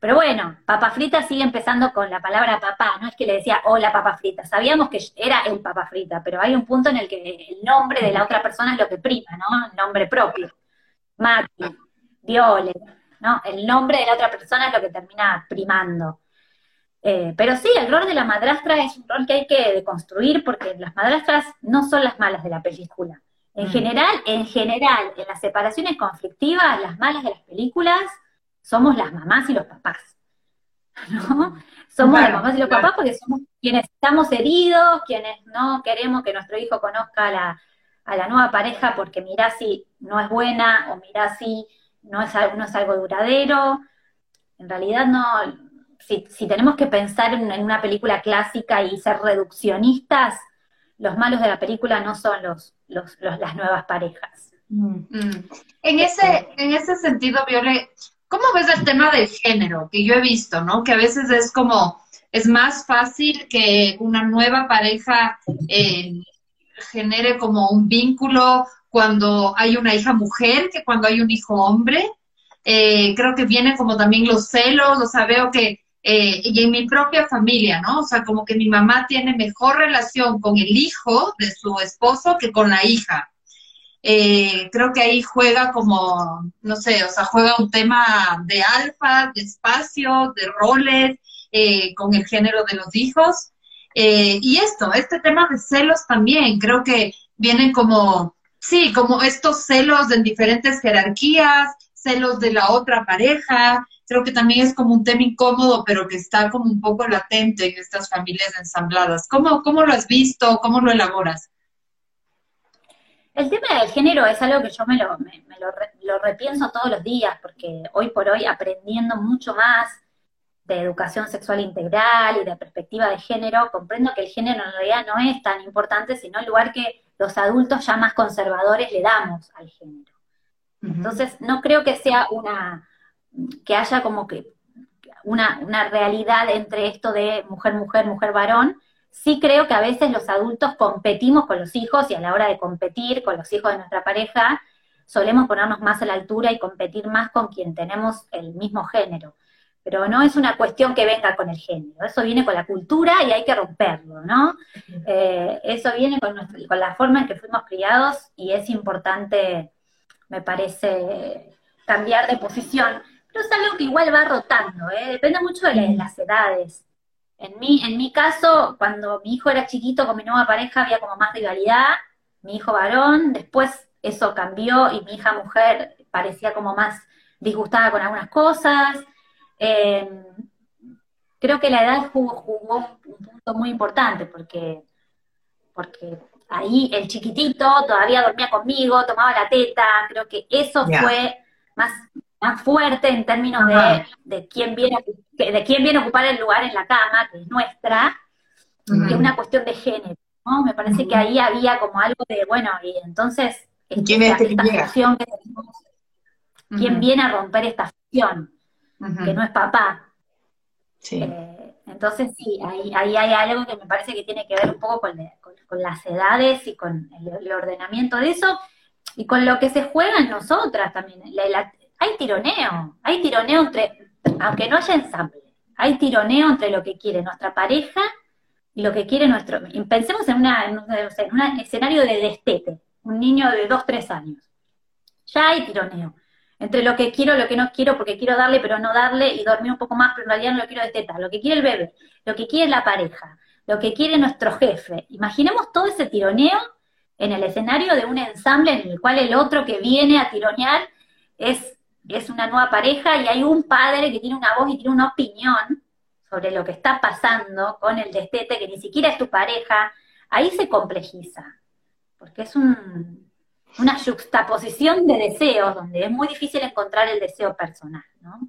Pero bueno, papa frita sigue empezando con la palabra papá, no es que le decía hola papa frita, sabíamos que era el papa frita, pero hay un punto en el que el nombre de la otra persona es lo que prima, ¿no? El nombre propio. Mati, Viole, ¿no? El nombre de la otra persona es lo que termina primando. Eh, pero sí, el rol de la madrastra es un rol que hay que deconstruir porque las madrastras no son las malas de la película. En mm. general, en general, en las separaciones conflictivas, las malas de las películas somos las mamás y los papás. ¿No? Somos las mamás y los papás porque somos quienes estamos heridos, quienes no queremos que nuestro hijo conozca a la, a la nueva pareja porque mira si no es buena o mira si no es, no es algo duradero. En realidad no, si, si tenemos que pensar en, una película clásica y ser reduccionistas, los malos de la película no son los, los, las nuevas parejas. Mm. Mm. En, ese, en ese sentido, Viole, ¿cómo ves el tema del género? Que yo he visto, ¿no? Que a veces es como, es más fácil que una nueva pareja eh, genere como un vínculo cuando hay una hija mujer que cuando hay un hijo hombre. Eh, creo que vienen como también los celos, o sea, veo que eh, y en mi propia familia, ¿no? O sea, como que mi mamá tiene mejor relación con el hijo de su esposo que con la hija. Eh, creo que ahí juega como, no sé, o sea, juega un tema de alfa, de espacio, de roles, eh, con el género de los hijos. y esto, este tema de celos también, creo que vienen como, sí, como estos celos en diferentes jerarquías, celos de la otra pareja, creo que también es como un tema incómodo, pero que está como un poco latente en estas familias ensambladas. ¿Cómo, cómo lo has visto? ¿Cómo lo elaboras? El tema del género es algo que yo me, lo, me, lo, repienso todos los días, porque hoy por hoy aprendiendo mucho más de educación sexual integral y de perspectiva de género, comprendo que el género en realidad no es tan importante, sino el lugar que los adultos ya más conservadores le damos al género. Entonces, no creo que sea una, que haya como que una, realidad entre esto de mujer, mujer, mujer, varón. Sí creo que a veces los adultos competimos con los hijos y a la hora de competir con los hijos de nuestra pareja, solemos ponernos más a la altura y competir más con quien tenemos el mismo género. Pero no es una cuestión que venga con el género, eso viene con la cultura y hay que romperlo, ¿no? Eh, eso viene con, con la forma en que fuimos criados y es importante, me parece, cambiar de posición. Pero es algo que igual va rotando, ¿eh? depende mucho de las edades. En mi, en mi caso, cuando mi hijo era chiquito con mi nueva pareja había como más rivalidad, mi hijo varón, después eso cambió y mi hija mujer parecía como más disgustada con algunas cosas. Em, creo que la edad jugó, un punto muy importante porque, porque ahí el chiquitito todavía dormía conmigo, tomaba la teta, creo que eso fue más más fuerte en términos de, de, quién viene, de quién viene a ocupar el lugar en la cama, que es nuestra, que es una cuestión de género. ¿no? Me parece que ahí había como algo de, bueno, y entonces, ¿quién, esta, esta función que tenemos, ¿quién viene a romper esta función? Que no es papá. Eh, entonces, sí, ahí, ahí, hay algo que me parece que tiene que ver un poco con, con, las edades y con el, ordenamiento de eso y con lo que se juega en nosotras también. La, hay tironeo, hay tironeo entre, aunque no haya ensamble, hay tironeo entre lo que quiere nuestra pareja y lo que quiere nuestro... Pensemos en, una, en, un escenario de destete, un niño de 2, 3 años. Ya hay tironeo entre lo que quiero, lo que no quiero, porque quiero darle pero no darle y dormir un poco más, pero en realidad no lo quiero destetar, lo que quiere el bebé, lo que quiere la pareja, lo que quiere nuestro jefe. Imaginemos todo ese tironeo en el escenario de un ensamble en el cual el otro que viene a tironear es es una nueva pareja y hay un padre que tiene una voz y tiene una opinión sobre lo que está pasando con el destete, que ni siquiera es tu pareja, ahí se complejiza, porque es una juxtaposición de deseos, donde es muy difícil encontrar el deseo personal, ¿no?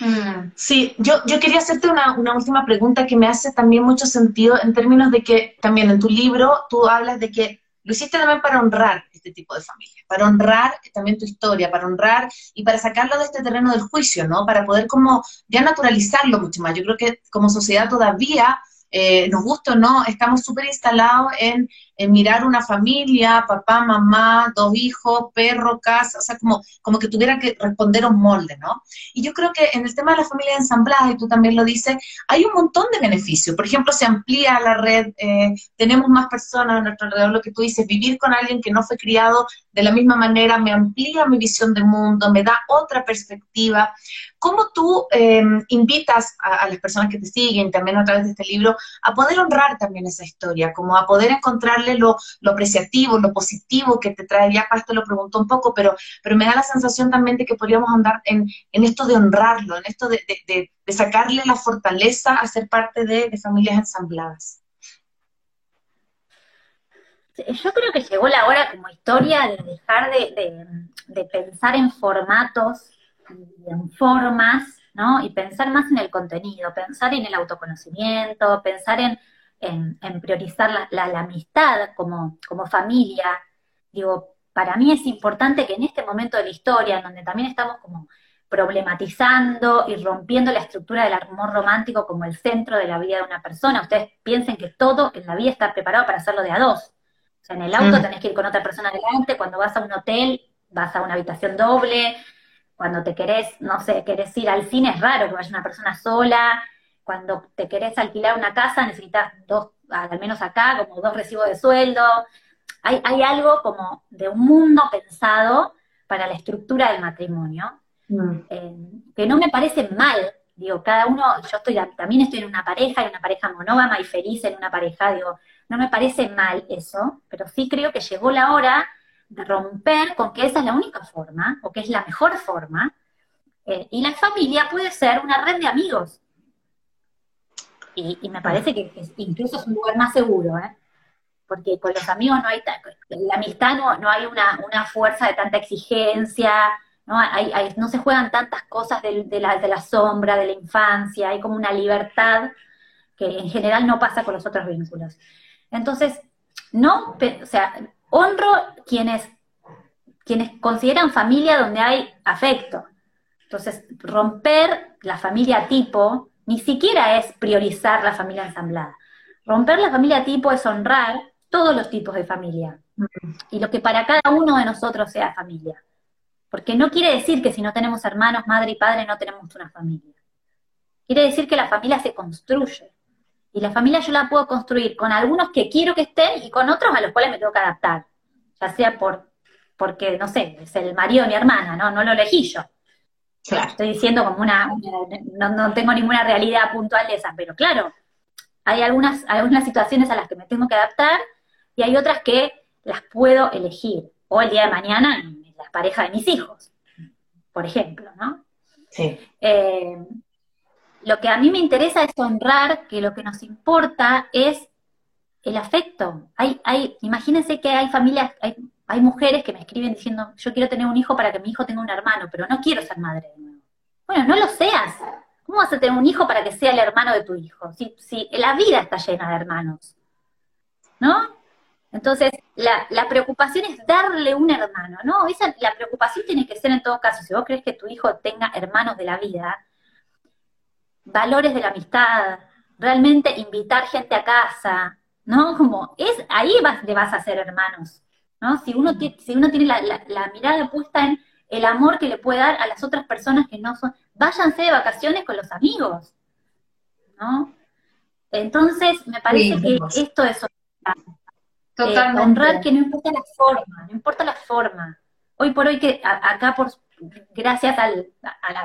Mm, sí, yo, yo quería hacerte una, una, última pregunta que me hace también mucho sentido en términos de que también en tu libro tú hablas de que lo hiciste también para honrar este tipo de familia, para honrar también tu historia, para honrar y para sacarlo de este terreno del juicio, ¿no? Para poder como ya naturalizarlo mucho más. Yo creo que como sociedad todavía eh, nos gusta o no, estamos súper instalados en, mirar una familia, papá, mamá, dos hijos, perro, casa, o sea, como, como que tuviera que responder a un molde, ¿no? Y yo creo que en el tema de la familia ensamblada, y tú también lo dices, hay un montón de beneficios. Por ejemplo, se amplía la red, eh, tenemos más personas a nuestro alrededor, lo que tú dices, vivir con alguien que no fue criado de la misma manera me amplía mi visión de mundo, me da otra perspectiva. ¿Cómo tú em, invitas a, las personas que te siguen, también a través de este libro, a poder honrar también esa historia, como a poder encontrarle lo, apreciativo, lo positivo que te trae? Ya te lo preguntó un poco, pero, pero me da la sensación también de que podríamos andar en, esto de honrarlo, en esto de, sacarle la fortaleza a ser parte de familias ensambladas. Yo creo que llegó la hora como historia de dejar de, pensar en formatos y en formas, ¿no? Y pensar más en el contenido, pensar en el autoconocimiento, pensar en, priorizar la, amistad como, como familia. Digo, para mí es importante que en este momento de la historia, en donde también estamos como problematizando y rompiendo la estructura del amor romántico como el centro de la vida de una persona, ustedes piensen que todo en la vida está preparado para hacerlo de a dos. O sea, en el auto mm. tenés que ir con otra persona adelante, cuando vas a un hotel vas a una habitación doble, cuando te querés, no sé, querés ir al cine es raro que vaya una persona sola, cuando te querés alquilar una casa necesitas dos, al menos acá, como dos recibos de sueldo. Hay, hay algo como de un mundo pensado para la estructura del matrimonio, mm. eh, que no me parece mal, digo, cada uno, yo estoy también estoy en una pareja, en una pareja monógama y feliz en una pareja, digo, no me parece mal eso, pero sí creo que llegó la hora de romper con que esa es la única forma, o que es la mejor forma, eh, y la familia puede ser una red de amigos. Y, me parece que incluso es un lugar más seguro, ¿eh? porque con los amigos no hay, la amistad no, no hay una, fuerza de tanta exigencia, no, hay, no se juegan tantas cosas de, la, de la sombra, de la infancia, hay como una libertad que en general no pasa con los otros vínculos. Entonces, no, o sea, honro quienes, quienes consideran familia donde hay afecto. Entonces, romper la familia tipo ni siquiera es priorizar la familia ensamblada. Romper la familia tipo es honrar todos los tipos de familia y lo que para cada uno de nosotros sea familia. Porque no quiere decir que si no tenemos hermanos, madre y padre, no tenemos una familia. Quiere decir que la familia se construye. Y la familia yo la puedo construir con algunos que quiero que estén y con otros a los cuales me tengo que adaptar. Ya sea por, porque, no sé, es el marido de mi hermana, ¿no? No lo elegí yo. Estoy diciendo como una, no, tengo ninguna realidad puntual de esa, pero claro, hay algunas, algunas situaciones a las que me tengo que adaptar y hay otras que las puedo elegir. O el día de mañana, la pareja de mis hijos, por ejemplo, ¿no? Sí. Eh, lo que a mí me interesa es honrar que lo que nos importa es el afecto. Hay, hay, imagínense que hay familias, hay, hay mujeres que me escriben diciendo, yo quiero tener un hijo para que mi hijo tenga un hermano, pero no quiero ser madre de nuevo. Bueno, no lo seas. ¿Cómo vas a tener un hijo para que sea el hermano de tu hijo? Si, si la vida está llena de hermanos. ¿No? Entonces, la, preocupación es darle un hermano, ¿no? Esa, la preocupación tiene que ser en todo caso, si vos crees que tu hijo tenga hermanos de la vida, valores de la amistad, realmente invitar gente a casa, ¿no? Como es, ahí vas, te vas a hacer hermanos, ¿no? Si uno, si uno tiene la, mirada puesta en el amor que le puede dar a las otras personas que no son, váyanse de vacaciones con los amigos, ¿no? Entonces, me parece que esto es eh, honrar que no importa la forma, no importa la forma. Hoy por hoy que acá, por gracias a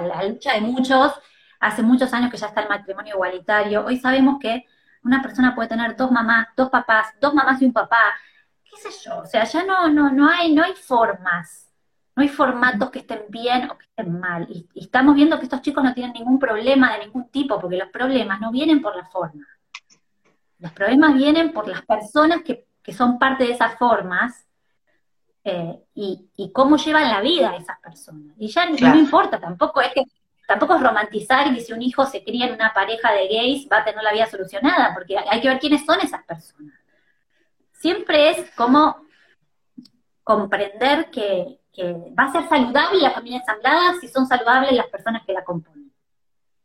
la lucha de muchos, hace muchos años que ya está el matrimonio igualitario, hoy sabemos que una persona puede tener dos mamás, dos papás, dos mamás y un papá, qué sé yo, o sea, ya no, no, no hay, no hay formas, no hay formatos que estén bien o que estén mal. Y, estamos viendo que estos chicos no tienen ningún problema de ningún tipo, porque los problemas no vienen por la forma. Los problemas vienen por las personas que, son parte de esas formas eh, y, cómo llevan la vida esas personas. Y ya no importa, tampoco es que tampoco es romantizar que si un hijo se cría en una pareja de gays va a tener la vida solucionada, porque hay que ver quiénes son esas personas. Siempre es como comprender que, va a ser saludable la familia ensamblada si son saludables las personas que la componen.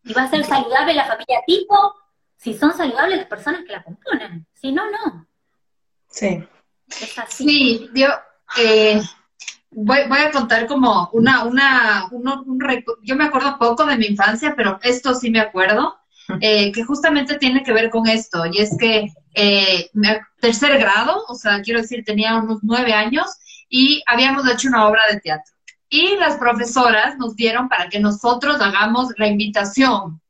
Y va a ser saludable la familia tipo si son saludables las personas que la componen. Si no, no. Sí. Es así. Sí, yo, eh, voy, a contar como una, una, un yo me acuerdo poco de mi infancia, pero esto sí me acuerdo, eh, que justamente tiene que ver con esto, y es que eh, tercer grado, o sea, quiero decir, tenía unos nueve años, y habíamos hecho una obra de teatro. Y las profesoras nos dieron para que nosotros hagamos la invitación.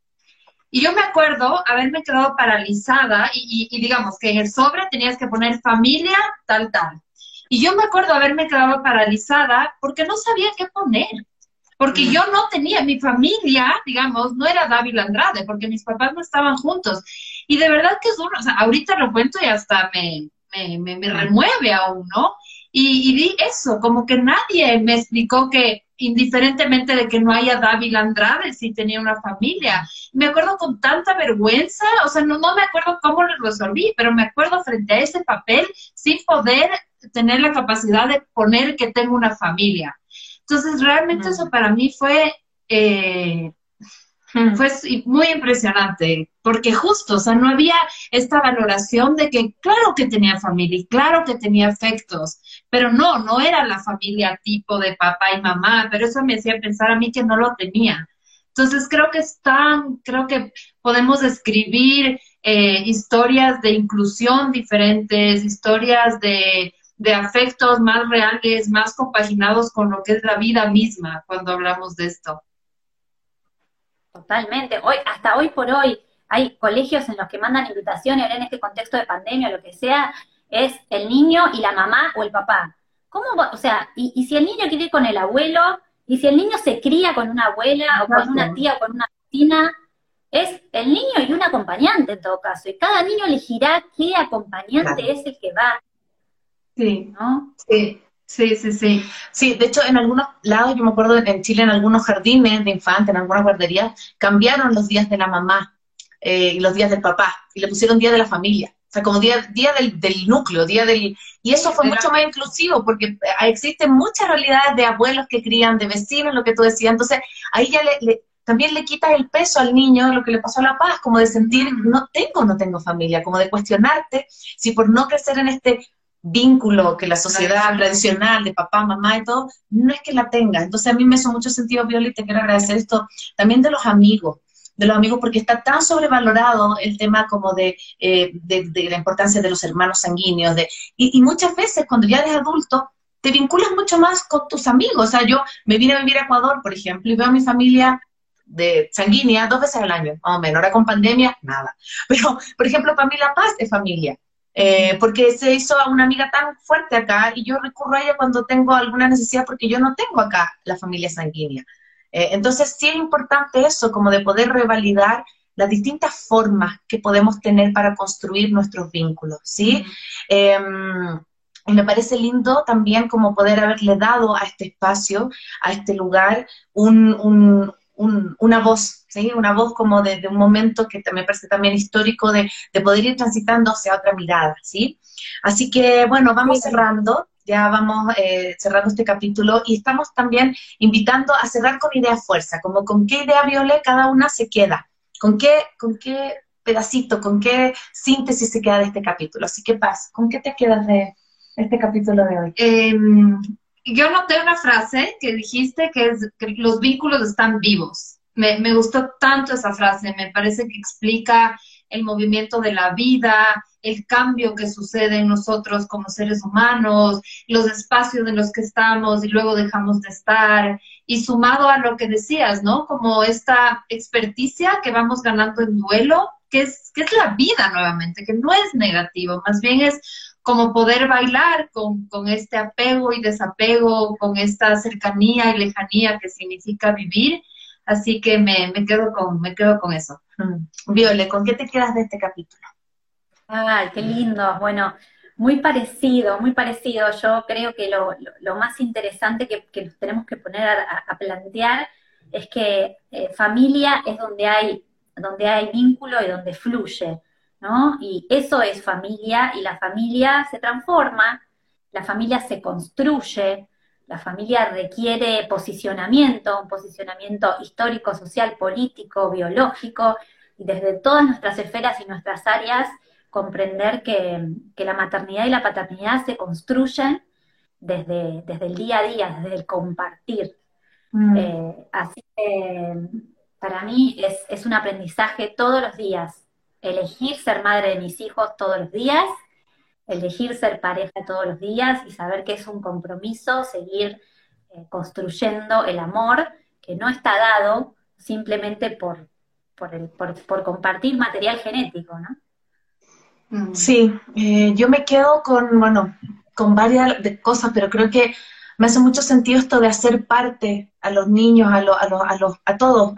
Y yo me acuerdo haberme quedado paralizada y, y digamos que en el sobre tenías que poner familia tal, tal. Y yo me acuerdo haberme quedado paralizada porque no sabía qué poner. Porque yo no tenía, mi familia, digamos, no era David Andrade, porque mis papás no estaban juntos. Y de verdad que es duro, o sea, ahorita lo cuento y hasta me, me, me, remueve aún, ¿no? Y, y di eso, como que nadie me explicó que indiferentemente de que no haya David Andrade, si tenía una familia. Me acuerdo con tanta vergüenza, o sea, no, no me acuerdo cómo lo resolví, pero me acuerdo frente a ese papel sin poder tener la capacidad de poner que tengo una familia. Entonces, realmente eso para mí fue, eh, fue muy impresionante, porque justo, o sea, no había esta valoración de que claro que tenía familia y claro que tenía afectos, pero no, no era la familia tipo de papá y mamá, pero eso me hacía pensar a mí que no lo tenía. Entonces, creo que están, creo que podemos escribir eh, historias de inclusión diferentes, historias de de afectos más reales, más compaginados con lo que es la vida misma cuando hablamos de esto. Totalmente. Hoy, hasta hoy por hoy, hay colegios en los que mandan invitaciones, ahora en este contexto de pandemia o lo que sea, es el niño y la mamá o el papá. ¿Cómo, o sea, y, si el niño quiere ir con el abuelo, y si el niño se cría con una abuela o con una tía o con una vecina, es el niño y un acompañante en todo caso. Y cada niño elegirá qué acompañante es el que va. Sí, ¿no? Sí. Sí, sí, sí. Sí, de hecho, en algunos lados, yo me acuerdo en Chile, en algunos jardines de infantes, en algunas guarderías, cambiaron los días de la mamá eh, y los días del papá, y le pusieron día de la familia. O sea, como día, día del, núcleo, día del... Y eso fue mucho más inclusivo, porque eh, existen muchas realidades de abuelos que crían, de vecinos, lo que tú decías. Entonces, ahí ya le, también le quitas el peso al niño, lo que le pasó a La Paz, como de sentir, no tengo, no tengo familia, como de cuestionarte si por no crecer en este vínculo que la sociedad tradicional de papá, mamá y todo, no es que la tenga. Entonces a mí me hizo mucho sentido, Viola, y te quiero agradecer esto también de los amigos, de los amigos, porque está tan sobrevalorado el tema como de, eh, la importancia de los hermanos sanguíneos. De, y, muchas veces cuando ya eres adulto, te vinculas mucho más con tus amigos. O sea, yo me vine a vivir a Ecuador, por ejemplo, y veo a mi familia de sanguínea dos veces al año, más o menos. Ahora con pandemia, nada. Pero, por ejemplo, para mí La Paz es familia. Eh, porque se hizo a una amiga tan fuerte acá y yo recurro a ella cuando tengo alguna necesidad porque yo no tengo acá la familia sanguínea. Eh, entonces sí es importante eso, como de poder revalidar las distintas formas que podemos tener para construir nuestros vínculos, ¿sí? Em, y me parece lindo también como poder haberle dado a este espacio, a este lugar, un, una voz, ¿sí? Una voz como de, un momento que me parece también histórico de, poder ir transitando hacia otra mirada, ¿sí? Así que, bueno, vamos cerrando, ya vamos eh, cerrando este capítulo y estamos también invitando a cerrar con idea fuerza, como con qué idea Violet cada una se queda, con qué, con qué pedacito, con qué síntesis se queda de este capítulo. Así que, Paz, ¿con qué te quedas de este capítulo de hoy? Em, yo noté una frase que dijiste que es que los vínculos están vivos. Me, me, gustó tanto esa frase, me parece que explica el movimiento de la vida, el cambio que sucede en nosotros como seres humanos, los espacios en los que estamos y luego dejamos de estar, y sumado a lo que decías, ¿no? Como esta experticia que vamos ganando en duelo, que es, que es la vida nuevamente, que no es negativo, más bien es como poder bailar con, este apego y desapego, con esta cercanía y lejanía que significa vivir. Así que me, quedo, con, me quedo con eso. Mm. Viole, ¿con qué te quedas de este capítulo? Ay, qué lindo. Bueno, muy parecido, muy parecido. Yo creo que lo, más interesante que, nos tenemos que poner a, plantear es que eh, familia es donde hay, donde hay vínculo y donde fluye. ¿no? Y eso es familia y la familia se transforma la familia se construye, la familia requiere posicionamiento, un posicionamiento histórico, social, político, biológico, y desde todas nuestras esferas y nuestras áreas comprender que, la maternidad y la paternidad se construyen desde, desde, el día a día, desde el compartir. Mm. Eh, así que para mí es, es un aprendizaje todos los días, elegir ser madre de mis hijos todos los días elegir ser pareja todos los días y saber que es un compromiso, seguir eh, construyendo el amor que no está dado simplemente por, por, compartir material genético, ¿no? Mm. Sí, eh, yo me quedo con, bueno, con varias cosas, pero creo que me hace mucho sentido esto de hacer parte a los niños, a, a, a, los, a todos,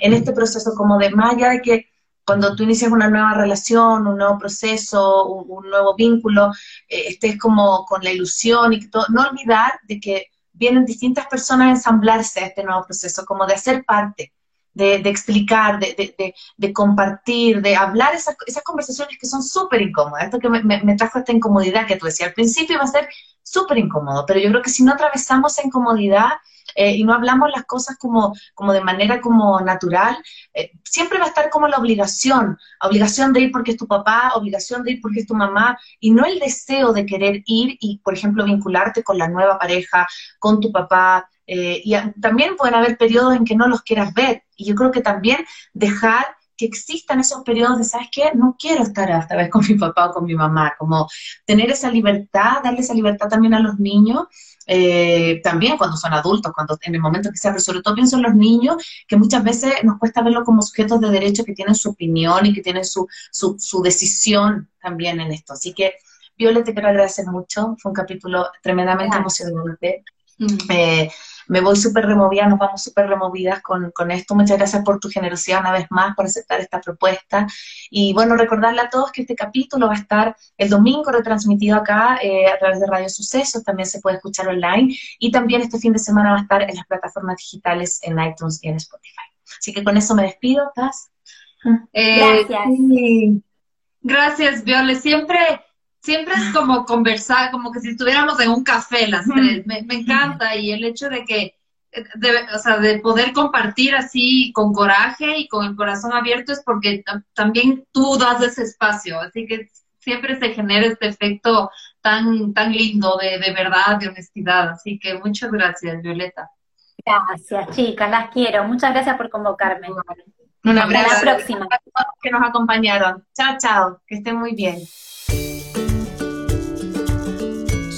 en este proceso, como de más allá de que cuando tú inicias una nueva relación, un nuevo proceso, un, nuevo vínculo, eh, estés como con la ilusión y todo, no olvidar de que vienen distintas personas a ensamblarse a este nuevo proceso, como de hacer parte, de, explicar, de, compartir, de hablar esas, esas conversaciones que son súper incómodas. Esto que me, me, trajo esta incomodidad que tú decías al principio va a ser súper incómodo, pero yo creo que si no atravesamos esa incomodidad, eh, y no hablamos las cosas como, como de manera como natural, eh, siempre va a estar como la obligación, obligación de ir porque es tu papá, obligación de ir porque es tu mamá, y no el deseo de querer ir y, por ejemplo, vincularte con la nueva pareja, con tu papá. Eh, y también pueden haber periodos en que no los quieras ver, y yo creo que también dejar que existan esos periodos de, ¿sabes qué? No quiero estar esta vez con mi papá o con mi mamá, como tener esa libertad, darle esa libertad también a los niños eh, también cuando son adultos, cuando en el momento que sea, pero sobre todo pienso en los niños, que muchas veces nos cuesta verlo como sujetos de derecho que tienen su opinión y que tienen su, su, su decisión también en esto. Así que, Violet, te quiero agradecer mucho, fue un capítulo tremendamente emocionante. Mm. Eh, me voy súper removida, nos vamos súper removidas con, esto. Muchas gracias por tu generosidad una vez más, por aceptar esta propuesta. Y bueno, recordarle a todos que este capítulo va a estar el domingo retransmitido acá eh, a través de Radio Sucesos, también se puede escuchar online y también este fin de semana va a estar en las plataformas digitales en iTunes y en Spotify. Así que con eso me despido, Paz. Eh, gracias. Gracias, Viole. Siempre siempre es como conversar, como que si estuviéramos en un café las tres. Me, encanta y el hecho de que, de, o sea, de poder compartir así con coraje y con el corazón abierto es porque también tú das ese espacio, así que siempre se genera este efecto tan, tan lindo de, de verdad, de honestidad. Así que muchas gracias, Violeta. Gracias, chicas, las quiero. Muchas gracias por convocarme. Un abrazo. Hasta la próxima. Que nos acompañaron. Chao, chao. Que estén muy bien.